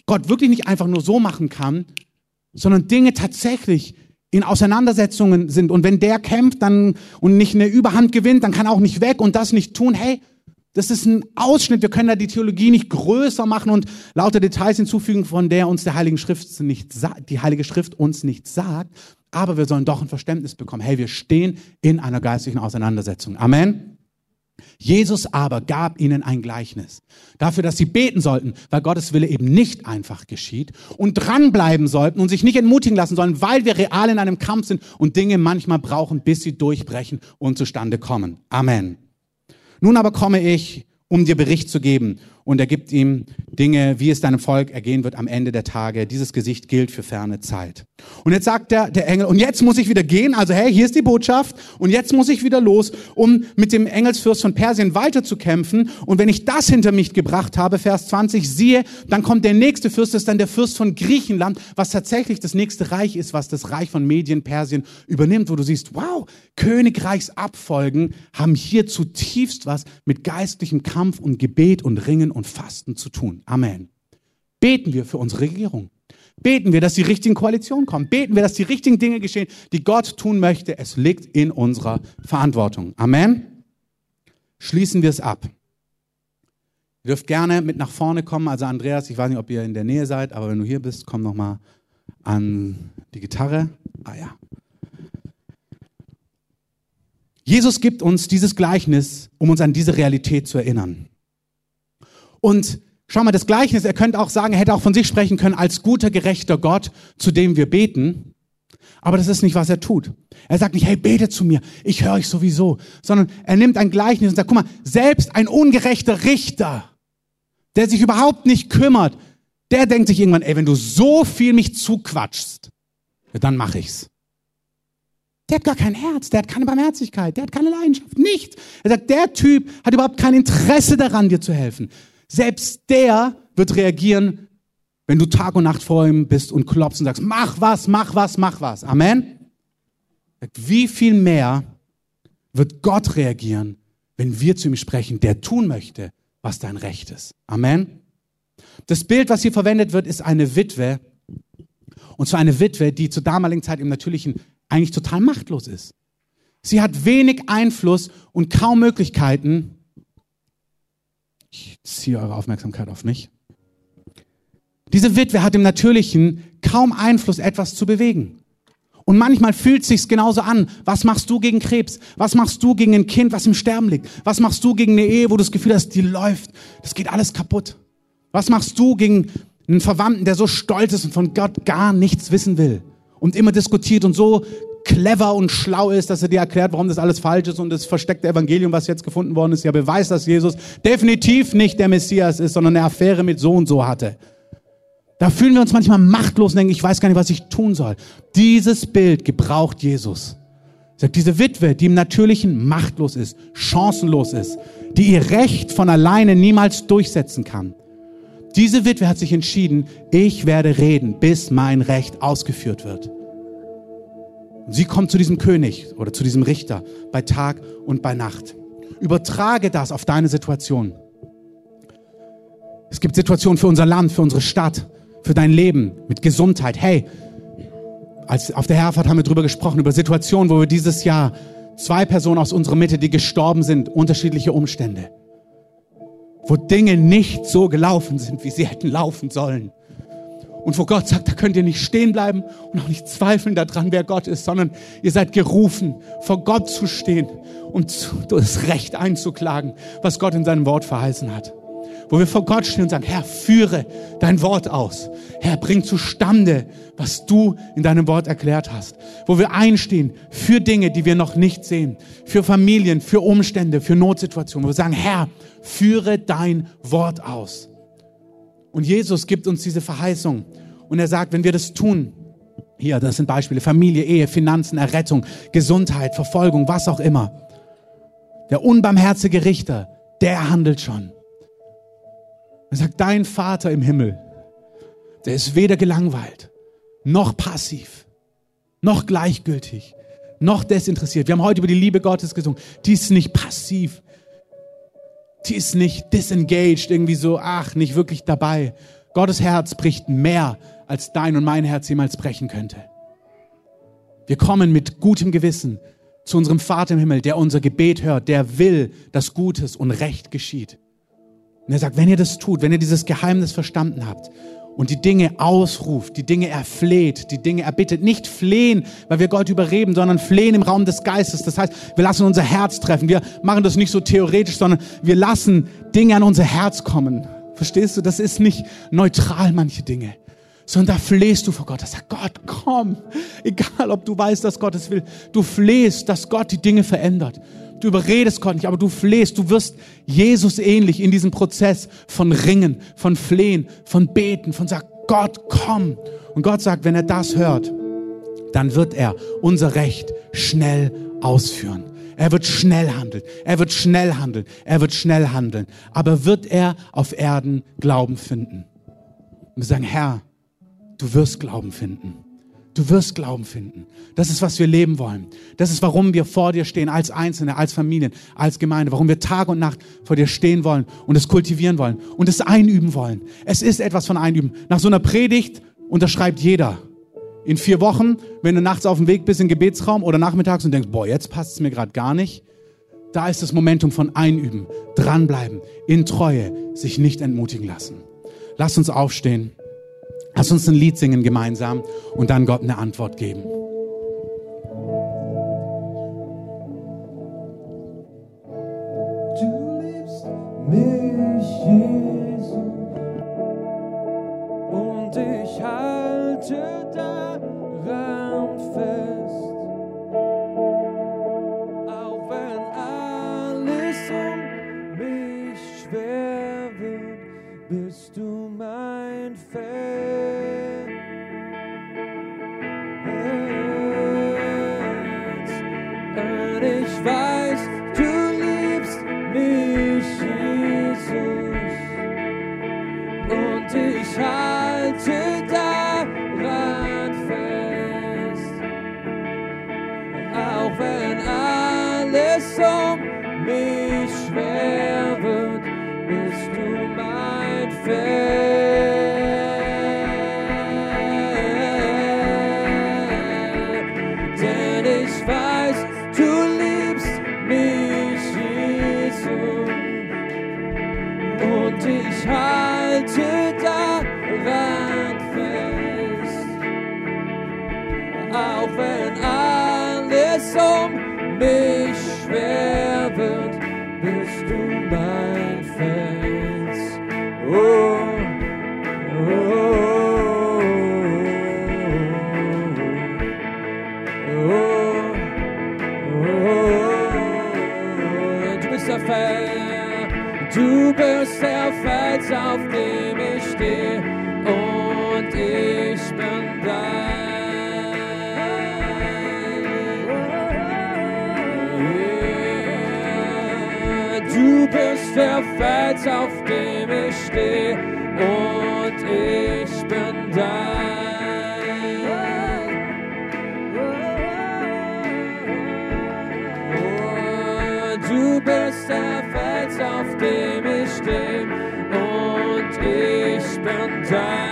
Gott wirklich nicht einfach nur so machen kann, sondern Dinge tatsächlich in Auseinandersetzungen sind. Und wenn der kämpft dann und nicht eine Überhand gewinnt, dann kann er auch nicht weg und das nicht tun. Hey, das ist ein Ausschnitt. Wir können da die Theologie nicht größer machen und lauter Details hinzufügen, von der uns der Heilige Schrift nicht die Heilige Schrift uns nicht sagt. Aber wir sollen doch ein Verständnis bekommen. Hey, wir stehen in einer geistlichen Auseinandersetzung. Amen. Jesus aber gab ihnen ein Gleichnis dafür, dass sie beten sollten, weil Gottes Wille eben nicht einfach geschieht und dranbleiben sollten und sich nicht entmutigen lassen sollen, weil wir real in einem Kampf sind und Dinge manchmal brauchen, bis sie durchbrechen und zustande kommen. Amen. Nun aber komme ich, um dir Bericht zu geben und er gibt ihm Dinge, wie es deinem Volk ergehen wird am Ende der Tage. Dieses Gesicht gilt für ferne Zeit. Und jetzt sagt der, der Engel, und jetzt muss ich wieder gehen, also hey, hier ist die Botschaft, und jetzt muss ich wieder los, um mit dem Engelsfürst von Persien weiterzukämpfen. Und wenn ich das hinter mich gebracht habe, Vers 20, siehe, dann kommt der nächste Fürst, das ist dann der Fürst von Griechenland, was tatsächlich das nächste Reich ist, was das Reich von Medien, Persien übernimmt, wo du siehst, wow, Königreichsabfolgen haben hier zutiefst was mit geistlichem Kampf und Gebet und Ringen und Fasten zu tun. Amen. Beten wir für unsere Regierung. Beten wir, dass die richtigen Koalitionen kommen. Beten wir, dass die richtigen Dinge geschehen, die Gott tun möchte. Es liegt in unserer Verantwortung. Amen. Schließen wir es ab. Ihr dürft gerne mit nach vorne kommen. Also Andreas, ich weiß nicht, ob ihr in der Nähe seid, aber wenn du hier bist, komm noch mal an die Gitarre. Ah ja. Jesus gibt uns dieses Gleichnis, um uns an diese Realität zu erinnern. Und schau mal, das Gleichnis, er könnte auch sagen, er hätte auch von sich sprechen können als guter, gerechter Gott, zu dem wir beten. Aber das ist nicht, was er tut. Er sagt nicht, hey, bete zu mir, ich höre euch sowieso, sondern er nimmt ein Gleichnis und sagt, guck mal, selbst ein ungerechter Richter, der sich überhaupt nicht kümmert, der denkt sich irgendwann, ey, wenn du so viel mich zuquatschst, dann mach ich's. Der hat gar kein Herz, der hat keine Barmherzigkeit, der hat keine Leidenschaft, nichts. Er sagt, der Typ hat überhaupt kein Interesse daran, dir zu helfen. Selbst der wird reagieren, wenn du Tag und Nacht vor ihm bist und klopfst und sagst, mach was, mach was, mach was. Amen. Wie viel mehr wird Gott reagieren, wenn wir zu ihm sprechen, der tun möchte, was dein Recht ist. Amen. Das Bild, was hier verwendet wird, ist eine Witwe. Und zwar eine Witwe, die zur damaligen Zeit im Natürlichen eigentlich total machtlos ist. Sie hat wenig Einfluss und kaum Möglichkeiten, ich ziehe eure Aufmerksamkeit auf mich. Diese Witwe hat im Natürlichen kaum Einfluss, etwas zu bewegen. Und manchmal fühlt sich's genauso an. Was machst du gegen Krebs? Was machst du gegen ein Kind, was im Sterben liegt? Was machst du gegen eine Ehe, wo du das Gefühl hast, die läuft? Das geht alles kaputt. Was machst du gegen einen Verwandten, der so stolz ist und von Gott gar nichts wissen will und immer diskutiert und so clever und schlau ist, dass er dir erklärt, warum das alles falsch ist und das versteckte Evangelium, was jetzt gefunden worden ist, ja beweist, dass Jesus definitiv nicht der Messias ist, sondern eine Affäre mit so und so hatte. Da fühlen wir uns manchmal machtlos und denken, ich weiß gar nicht, was ich tun soll. Dieses Bild gebraucht Jesus. Sagt diese Witwe, die im Natürlichen machtlos ist, chancenlos ist, die ihr Recht von alleine niemals durchsetzen kann. Diese Witwe hat sich entschieden, ich werde reden, bis mein Recht ausgeführt wird. Und sie kommt zu diesem König oder zu diesem Richter bei Tag und bei Nacht. Übertrage das auf deine Situation. Es gibt Situationen für unser Land, für unsere Stadt, für dein Leben mit Gesundheit. Hey, als auf der Herfahrt haben wir darüber gesprochen, über Situationen, wo wir dieses Jahr zwei Personen aus unserer Mitte, die gestorben sind, unterschiedliche Umstände, wo Dinge nicht so gelaufen sind, wie sie hätten laufen sollen. Und wo Gott sagt, da könnt ihr nicht stehen bleiben und auch nicht zweifeln daran, wer Gott ist, sondern ihr seid gerufen, vor Gott zu stehen und das Recht einzuklagen, was Gott in seinem Wort verheißen hat wo wir vor Gott stehen und sagen, Herr, führe dein Wort aus. Herr, bring zustande, was du in deinem Wort erklärt hast. Wo wir einstehen für Dinge, die wir noch nicht sehen, für Familien, für Umstände, für Notsituationen, wo wir sagen, Herr, führe dein Wort aus. Und Jesus gibt uns diese Verheißung. Und er sagt, wenn wir das tun, hier, das sind Beispiele, Familie, Ehe, Finanzen, Errettung, Gesundheit, Verfolgung, was auch immer. Der unbarmherzige Richter, der handelt schon. Er sagt, dein Vater im Himmel, der ist weder gelangweilt, noch passiv, noch gleichgültig, noch desinteressiert. Wir haben heute über die Liebe Gottes gesungen. Die ist nicht passiv. Die ist nicht disengaged, irgendwie so, ach, nicht wirklich dabei. Gottes Herz bricht mehr, als dein und mein Herz jemals brechen könnte. Wir kommen mit gutem Gewissen zu unserem Vater im Himmel, der unser Gebet hört, der will, dass Gutes und Recht geschieht. Und er sagt, wenn ihr das tut, wenn ihr dieses Geheimnis verstanden habt und die Dinge ausruft, die Dinge erfleht, die Dinge erbittet, nicht flehen, weil wir Gott überreden, sondern flehen im Raum des Geistes. Das heißt, wir lassen unser Herz treffen. Wir machen das nicht so theoretisch, sondern wir lassen Dinge an unser Herz kommen. Verstehst du? Das ist nicht neutral, manche Dinge sondern da flehst du vor Gott. Da sagt Gott, komm. Egal, ob du weißt, dass Gott es will. Du flehst, dass Gott die Dinge verändert. Du überredest Gott nicht, aber du flehst, du wirst Jesus ähnlich in diesem Prozess von Ringen, von Flehen, von Beten, von sag, Gott, komm. Und Gott sagt, wenn er das hört, dann wird er unser Recht schnell ausführen. Er wird schnell handeln. Er wird schnell handeln. Er wird schnell handeln. Aber wird er auf Erden Glauben finden? Und wir sagen, Herr, du wirst Glauben finden. Du wirst Glauben finden. Das ist, was wir leben wollen. Das ist, warum wir vor dir stehen, als Einzelne, als Familien, als Gemeinde, warum wir Tag und Nacht vor dir stehen wollen und es kultivieren wollen und es einüben wollen. Es ist etwas von Einüben. Nach so einer Predigt unterschreibt jeder. In vier Wochen, wenn du nachts auf dem Weg bist in den Gebetsraum oder nachmittags und denkst, boah, jetzt passt es mir gerade gar nicht, da ist das Momentum von Einüben, dranbleiben, in Treue, sich nicht entmutigen lassen. Lass uns aufstehen. Lass uns ein Lied singen gemeinsam und dann Gott eine Antwort geben. Du liebst mich, um der auf dem ich stehe und ich bin dein. Oh, du bist der Fels, auf dem ich stehe und ich bin dein.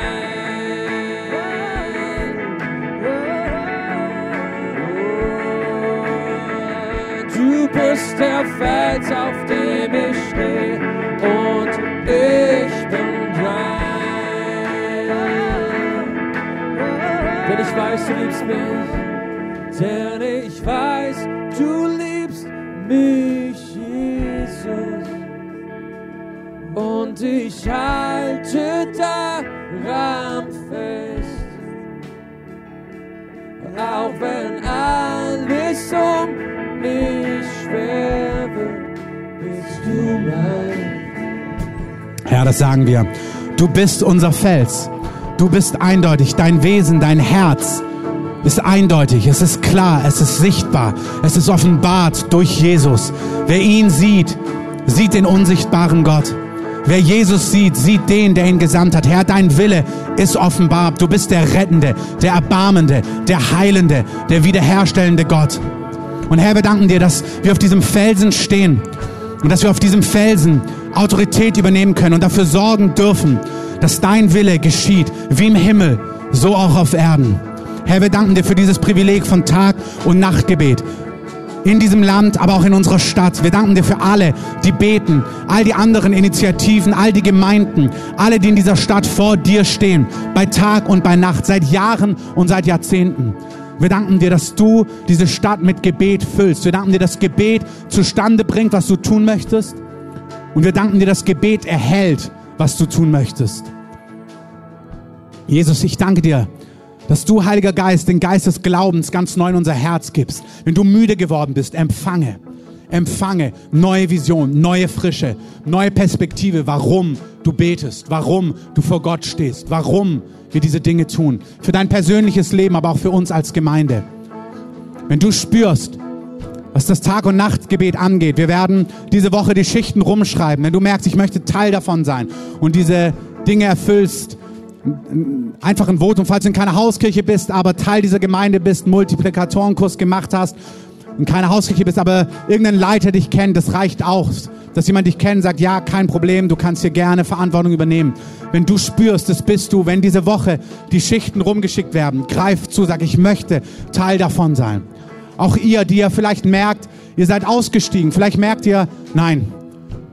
Du bist der Fels, auf dem ich stehe und ich bin dein. Denn ich weiß, du liebst mich, denn ich weiß, du liebst mich, Jesus. Und ich halte daran fest, auch wenn alles um mich Herr, das sagen wir. Du bist unser Fels. Du bist eindeutig. Dein Wesen, dein Herz ist eindeutig. Es ist klar. Es ist sichtbar. Es ist offenbart durch Jesus. Wer ihn sieht, sieht den unsichtbaren Gott. Wer Jesus sieht, sieht den, der ihn gesandt hat. Herr, dein Wille ist offenbar. Du bist der Rettende, der Erbarmende, der Heilende, der wiederherstellende Gott. Und Herr, wir danken dir, dass wir auf diesem Felsen stehen und dass wir auf diesem Felsen Autorität übernehmen können und dafür sorgen dürfen, dass dein Wille geschieht, wie im Himmel, so auch auf Erden. Herr, wir danken dir für dieses Privileg von Tag- und Nachtgebet in diesem Land, aber auch in unserer Stadt. Wir danken dir für alle, die beten, all die anderen Initiativen, all die Gemeinden, alle, die in dieser Stadt vor dir stehen, bei Tag und bei Nacht, seit Jahren und seit Jahrzehnten. Wir danken dir, dass du diese Stadt mit Gebet füllst. Wir danken dir, dass Gebet zustande bringt, was du tun möchtest. Und wir danken dir, dass Gebet erhält, was du tun möchtest. Jesus, ich danke dir, dass du, Heiliger Geist, den Geist des Glaubens ganz neu in unser Herz gibst. Wenn du müde geworden bist, empfange. Empfange neue Vision, neue Frische, neue Perspektive, warum du betest, warum du vor Gott stehst, warum wir diese Dinge tun. Für dein persönliches Leben, aber auch für uns als Gemeinde. Wenn du spürst, was das Tag- und Nachtgebet angeht, wir werden diese Woche die Schichten rumschreiben. Wenn du merkst, ich möchte Teil davon sein und diese Dinge erfüllst, einfach ein Votum, falls du in keiner Hauskirche bist, aber Teil dieser Gemeinde bist, Multiplikatorenkurs gemacht hast und keine Hauskirche bist, aber irgendein Leiter dich kennt, das reicht auch. Dass jemand dich kennt, sagt, ja, kein Problem, du kannst hier gerne Verantwortung übernehmen. Wenn du spürst, das bist du, wenn diese Woche die Schichten rumgeschickt werden, greif zu, sag, ich möchte Teil davon sein. Auch ihr, die ihr vielleicht merkt, ihr seid ausgestiegen, vielleicht merkt ihr, nein,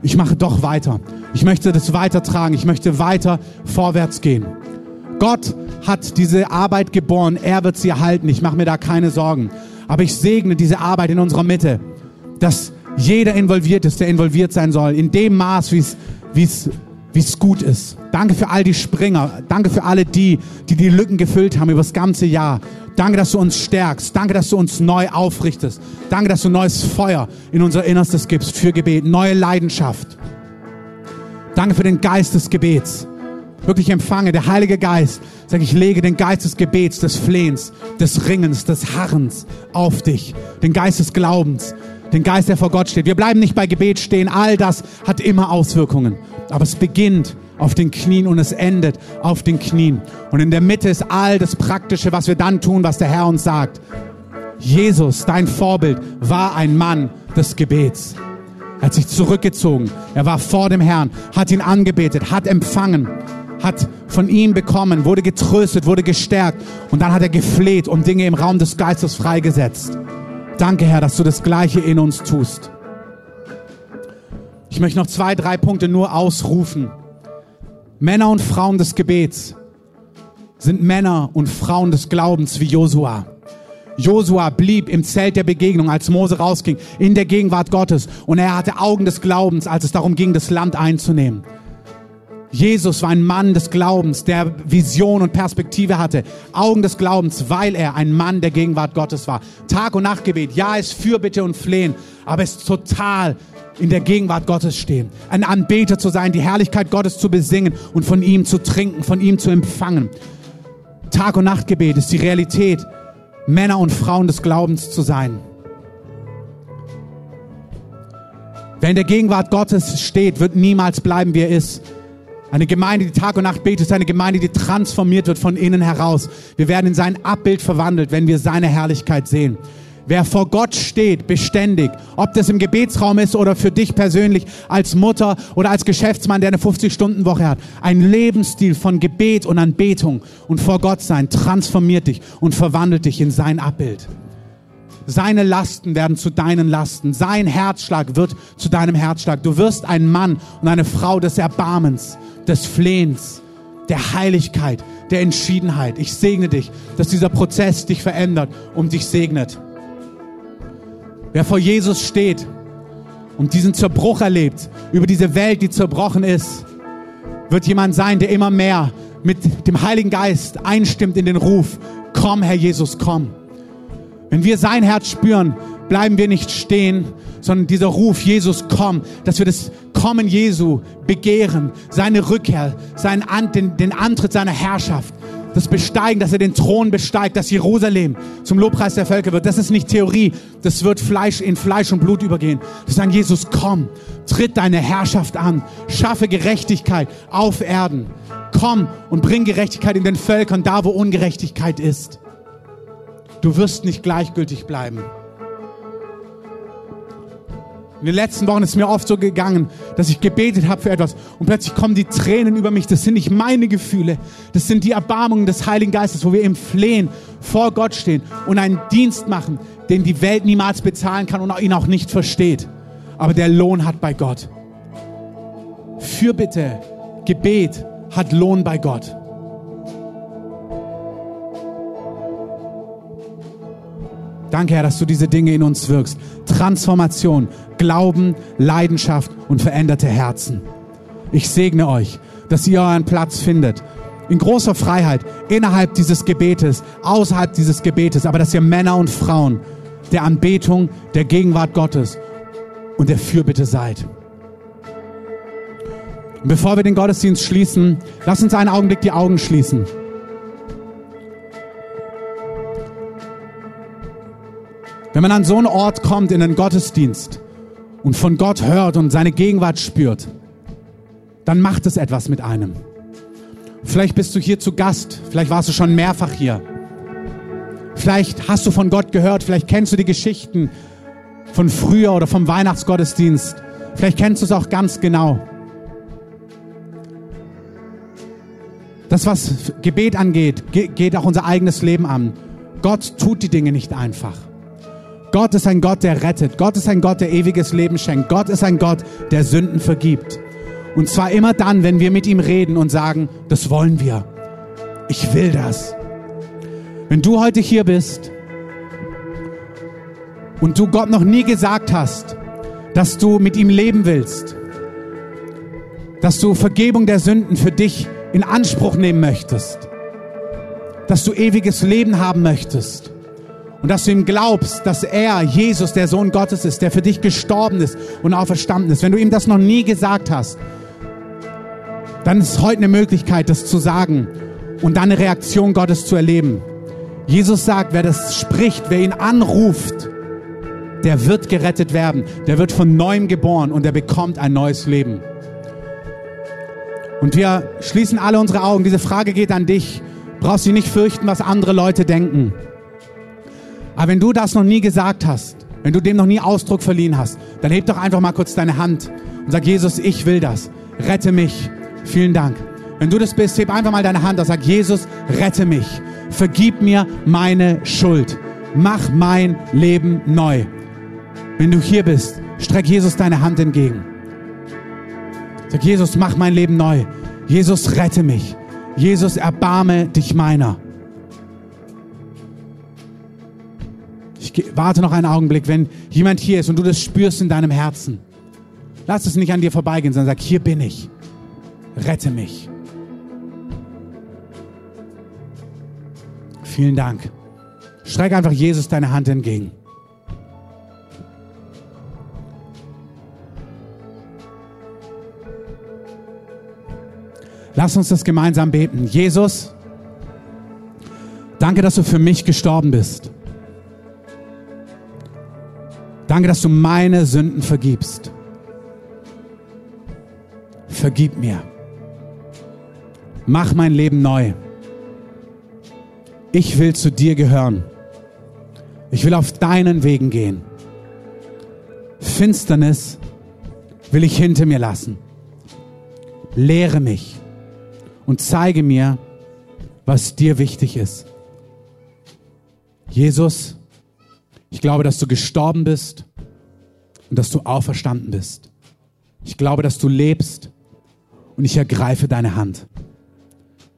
ich mache doch weiter. Ich möchte das weitertragen, ich möchte weiter vorwärts gehen. Gott hat diese Arbeit geboren, er wird sie erhalten, ich mache mir da keine Sorgen. Aber ich segne diese Arbeit in unserer Mitte, dass jeder involviert ist, der involviert sein soll, in dem Maß, wie es, gut ist. Danke für all die Springer, danke für alle die, die die Lücken gefüllt haben über das ganze Jahr. Danke, dass du uns stärkst. Danke, dass du uns neu aufrichtest. Danke, dass du neues Feuer in unser Innerstes gibst für Gebet, neue Leidenschaft. Danke für den Geist des Gebets. Wirklich empfange, der Heilige Geist. Sag ich, lege den Geist des Gebets, des Flehens, des Ringens, des Harrens auf dich. Den Geist des Glaubens, den Geist, der vor Gott steht. Wir bleiben nicht bei Gebet stehen. All das hat immer Auswirkungen. Aber es beginnt auf den Knien und es endet auf den Knien. Und in der Mitte ist all das Praktische, was wir dann tun, was der Herr uns sagt. Jesus, dein Vorbild, war ein Mann des Gebets. Er hat sich zurückgezogen. Er war vor dem Herrn, hat ihn angebetet, hat empfangen, hat von ihm bekommen, wurde getröstet, wurde gestärkt und dann hat er gefleht und Dinge im Raum des Geistes freigesetzt. Danke, Herr, dass du das Gleiche in uns tust. Ich möchte noch zwei, drei Punkte nur ausrufen. Männer und Frauen des Gebets sind Männer und Frauen des Glaubens wie Josua. Josua blieb im Zelt der Begegnung, als Mose rausging, in der Gegenwart Gottes. Und er hatte Augen des Glaubens, als es darum ging, das Land einzunehmen. Jesus war ein Mann des Glaubens, der Vision und Perspektive hatte. Augen des Glaubens, weil er ein Mann der Gegenwart Gottes war. Tag- und Nachtgebet, ja, ist Fürbitte und Flehen, aber es ist total in der Gegenwart Gottes stehen. Ein Anbeter zu sein, die Herrlichkeit Gottes zu besingen und von ihm zu trinken, von ihm zu empfangen. Tag- und Nachtgebet ist die Realität, Männer und Frauen des Glaubens zu sein. Wer in der Gegenwart Gottes steht, wird niemals bleiben, wie er ist. Eine Gemeinde, die Tag und Nacht betet, ist eine Gemeinde, die transformiert wird von innen heraus. Wir werden in sein Abbild verwandelt, wenn wir seine Herrlichkeit sehen. Wer vor Gott steht, beständig, ob das im Gebetsraum ist oder für dich persönlich als Mutter oder als Geschäftsmann, der eine 50-Stunden-Woche hat, ein Lebensstil von Gebet und Anbetung und vor Gott sein transformiert dich und verwandelt dich in sein Abbild. Seine Lasten werden zu deinen Lasten. Sein Herzschlag wird zu deinem Herzschlag. Du wirst ein Mann und eine Frau des Erbarmens, des Flehens, der Heiligkeit, der Entschiedenheit. Ich segne dich, dass dieser Prozess dich verändert und dich segnet. Wer vor Jesus steht und diesen Zerbruch erlebt, über diese Welt, die zerbrochen ist, wird jemand sein, der immer mehr mit dem Heiligen Geist einstimmt in den Ruf, komm, Herr Jesus, komm. Wenn wir sein Herz spüren, bleiben wir nicht stehen, sondern dieser Ruf, Jesus, komm, dass wir das Kommen Jesu begehren, seine Rückkehr, seinen An den, den Antritt seiner Herrschaft, das Besteigen, dass er den Thron besteigt, dass Jerusalem zum Lobpreis der Völker wird. Das ist nicht Theorie, das wird Fleisch in Fleisch und Blut übergehen. Wir sagen, Jesus, komm, tritt deine Herrschaft an, schaffe Gerechtigkeit auf Erden. Komm und bring Gerechtigkeit in den Völkern, da wo Ungerechtigkeit ist. Du wirst nicht gleichgültig bleiben. In den letzten Wochen ist mir oft so gegangen, dass ich gebetet habe für etwas und plötzlich kommen die Tränen über mich. Das sind nicht meine Gefühle, das sind die Erbarmungen des Heiligen Geistes, wo wir im Flehen vor Gott stehen und einen Dienst machen, den die Welt niemals bezahlen kann und ihn auch nicht versteht. Aber der Lohn hat bei Gott. Fürbitte, Gebet hat Lohn bei Gott. Danke, Herr, dass du diese Dinge in uns wirkst. Transformation, Glauben, Leidenschaft und veränderte Herzen. Ich segne euch, dass ihr euren Platz findet. In großer Freiheit, innerhalb dieses Gebetes, außerhalb dieses Gebetes, aber dass ihr Männer und Frauen der Anbetung, der Gegenwart Gottes und der Fürbitte seid. Und bevor wir den Gottesdienst schließen, lass uns einen Augenblick die Augen schließen. Wenn man an so einen Ort kommt, in den Gottesdienst und von Gott hört und seine Gegenwart spürt, dann macht es etwas mit einem. Vielleicht bist du hier zu Gast, vielleicht warst du schon mehrfach hier. Vielleicht hast du von Gott gehört, vielleicht kennst du die Geschichten von früher oder vom Weihnachtsgottesdienst. Vielleicht kennst du es auch ganz genau. Das, was Gebet angeht, geht auch unser eigenes Leben an. Gott tut die Dinge nicht einfach. Gott ist ein Gott, der rettet. Gott ist ein Gott, der ewiges Leben schenkt. Gott ist ein Gott, der Sünden vergibt. Und zwar immer dann, wenn wir mit ihm reden und sagen, das wollen wir. Ich will das. Wenn du heute hier bist und du Gott noch nie gesagt hast, dass du mit ihm leben willst, dass du Vergebung der Sünden für dich in Anspruch nehmen möchtest, dass du ewiges Leben haben möchtest, und dass du ihm glaubst, dass er, Jesus, der Sohn Gottes ist, der für dich gestorben ist und auferstanden ist. Wenn du ihm das noch nie gesagt hast, dann ist heute eine Möglichkeit, das zu sagen und dann eine Reaktion Gottes zu erleben. Jesus sagt, wer das spricht, wer ihn anruft, der wird gerettet werden, der wird von neuem geboren und er bekommt ein neues Leben. Und wir schließen alle unsere Augen. Diese Frage geht an dich. Brauchst du nicht fürchten, was andere Leute denken. Aber wenn du das noch nie gesagt hast, wenn du dem noch nie Ausdruck verliehen hast, dann heb doch einfach mal kurz deine Hand und sag, Jesus, ich will das. Rette mich. Vielen Dank. Wenn du das bist, heb einfach mal deine Hand und sag, Jesus, rette mich. Vergib mir meine Schuld. Mach mein Leben neu. Wenn du hier bist, streck Jesus deine Hand entgegen. Sag, Jesus, mach mein Leben neu. Jesus, rette mich. Jesus, erbarme dich meiner. Ich warte noch einen Augenblick, wenn jemand hier ist und du das spürst in deinem Herzen. Lass es nicht an dir vorbeigehen, sondern sag, hier bin ich. Rette mich. Vielen Dank. Streck einfach Jesus deine Hand entgegen. Lass uns das gemeinsam beten. Jesus, danke, dass du für mich gestorben bist. Danke, dass du meine Sünden vergibst. Vergib mir. Mach mein Leben neu. Ich will zu dir gehören. Ich will auf deinen Wegen gehen. Finsternis will ich hinter mir lassen. Lehre mich und zeige mir, was dir wichtig ist. Jesus, ich glaube, dass du gestorben bist und dass du auferstanden bist. Ich glaube, dass du lebst und ich ergreife deine Hand.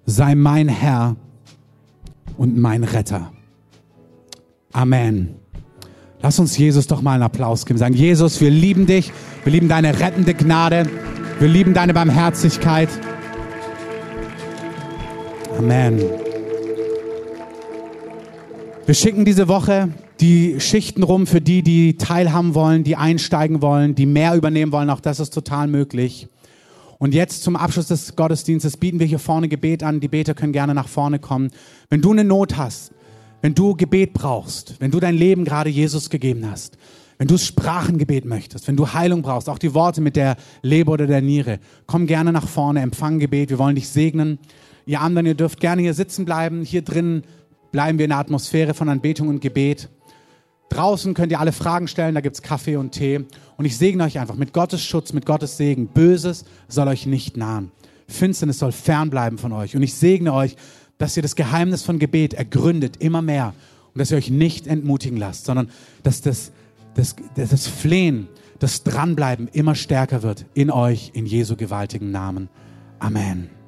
Sei mein Herr und mein Retter. Amen. Lass uns Jesus doch mal einen Applaus geben. Sagen, Jesus, wir lieben dich. Wir lieben deine rettende Gnade. Wir lieben deine Barmherzigkeit. Amen. Wir schicken diese Woche die Schichten rum für die, die teilhaben wollen, die einsteigen wollen, die mehr übernehmen wollen. Auch das ist total möglich. Und jetzt zum Abschluss des Gottesdienstes bieten wir hier vorne Gebet an. Die Beter können gerne nach vorne kommen. Wenn du eine Not hast, wenn du Gebet brauchst, wenn du dein Leben gerade Jesus gegeben hast, wenn du Sprachengebet möchtest, wenn du Heilung brauchst, auch die Worte mit der Leber oder der Niere, komm gerne nach vorne, empfang Gebet. Wir wollen dich segnen. Ihr anderen, ihr dürft gerne hier sitzen bleiben. Hier drin bleiben wir in der Atmosphäre von Anbetung und Gebet. Draußen könnt ihr alle Fragen stellen, da gibt es Kaffee und Tee. Und ich segne euch einfach mit Gottes Schutz, mit Gottes Segen. Böses soll euch nicht nahen. Finsternis soll fernbleiben von euch. Und ich segne euch, dass ihr das Geheimnis von Gebet ergründet immer mehr und dass ihr euch nicht entmutigen lasst, sondern dass das, das, das Flehen, das Dranbleiben immer stärker wird in euch, in Jesu gewaltigen Namen. Amen.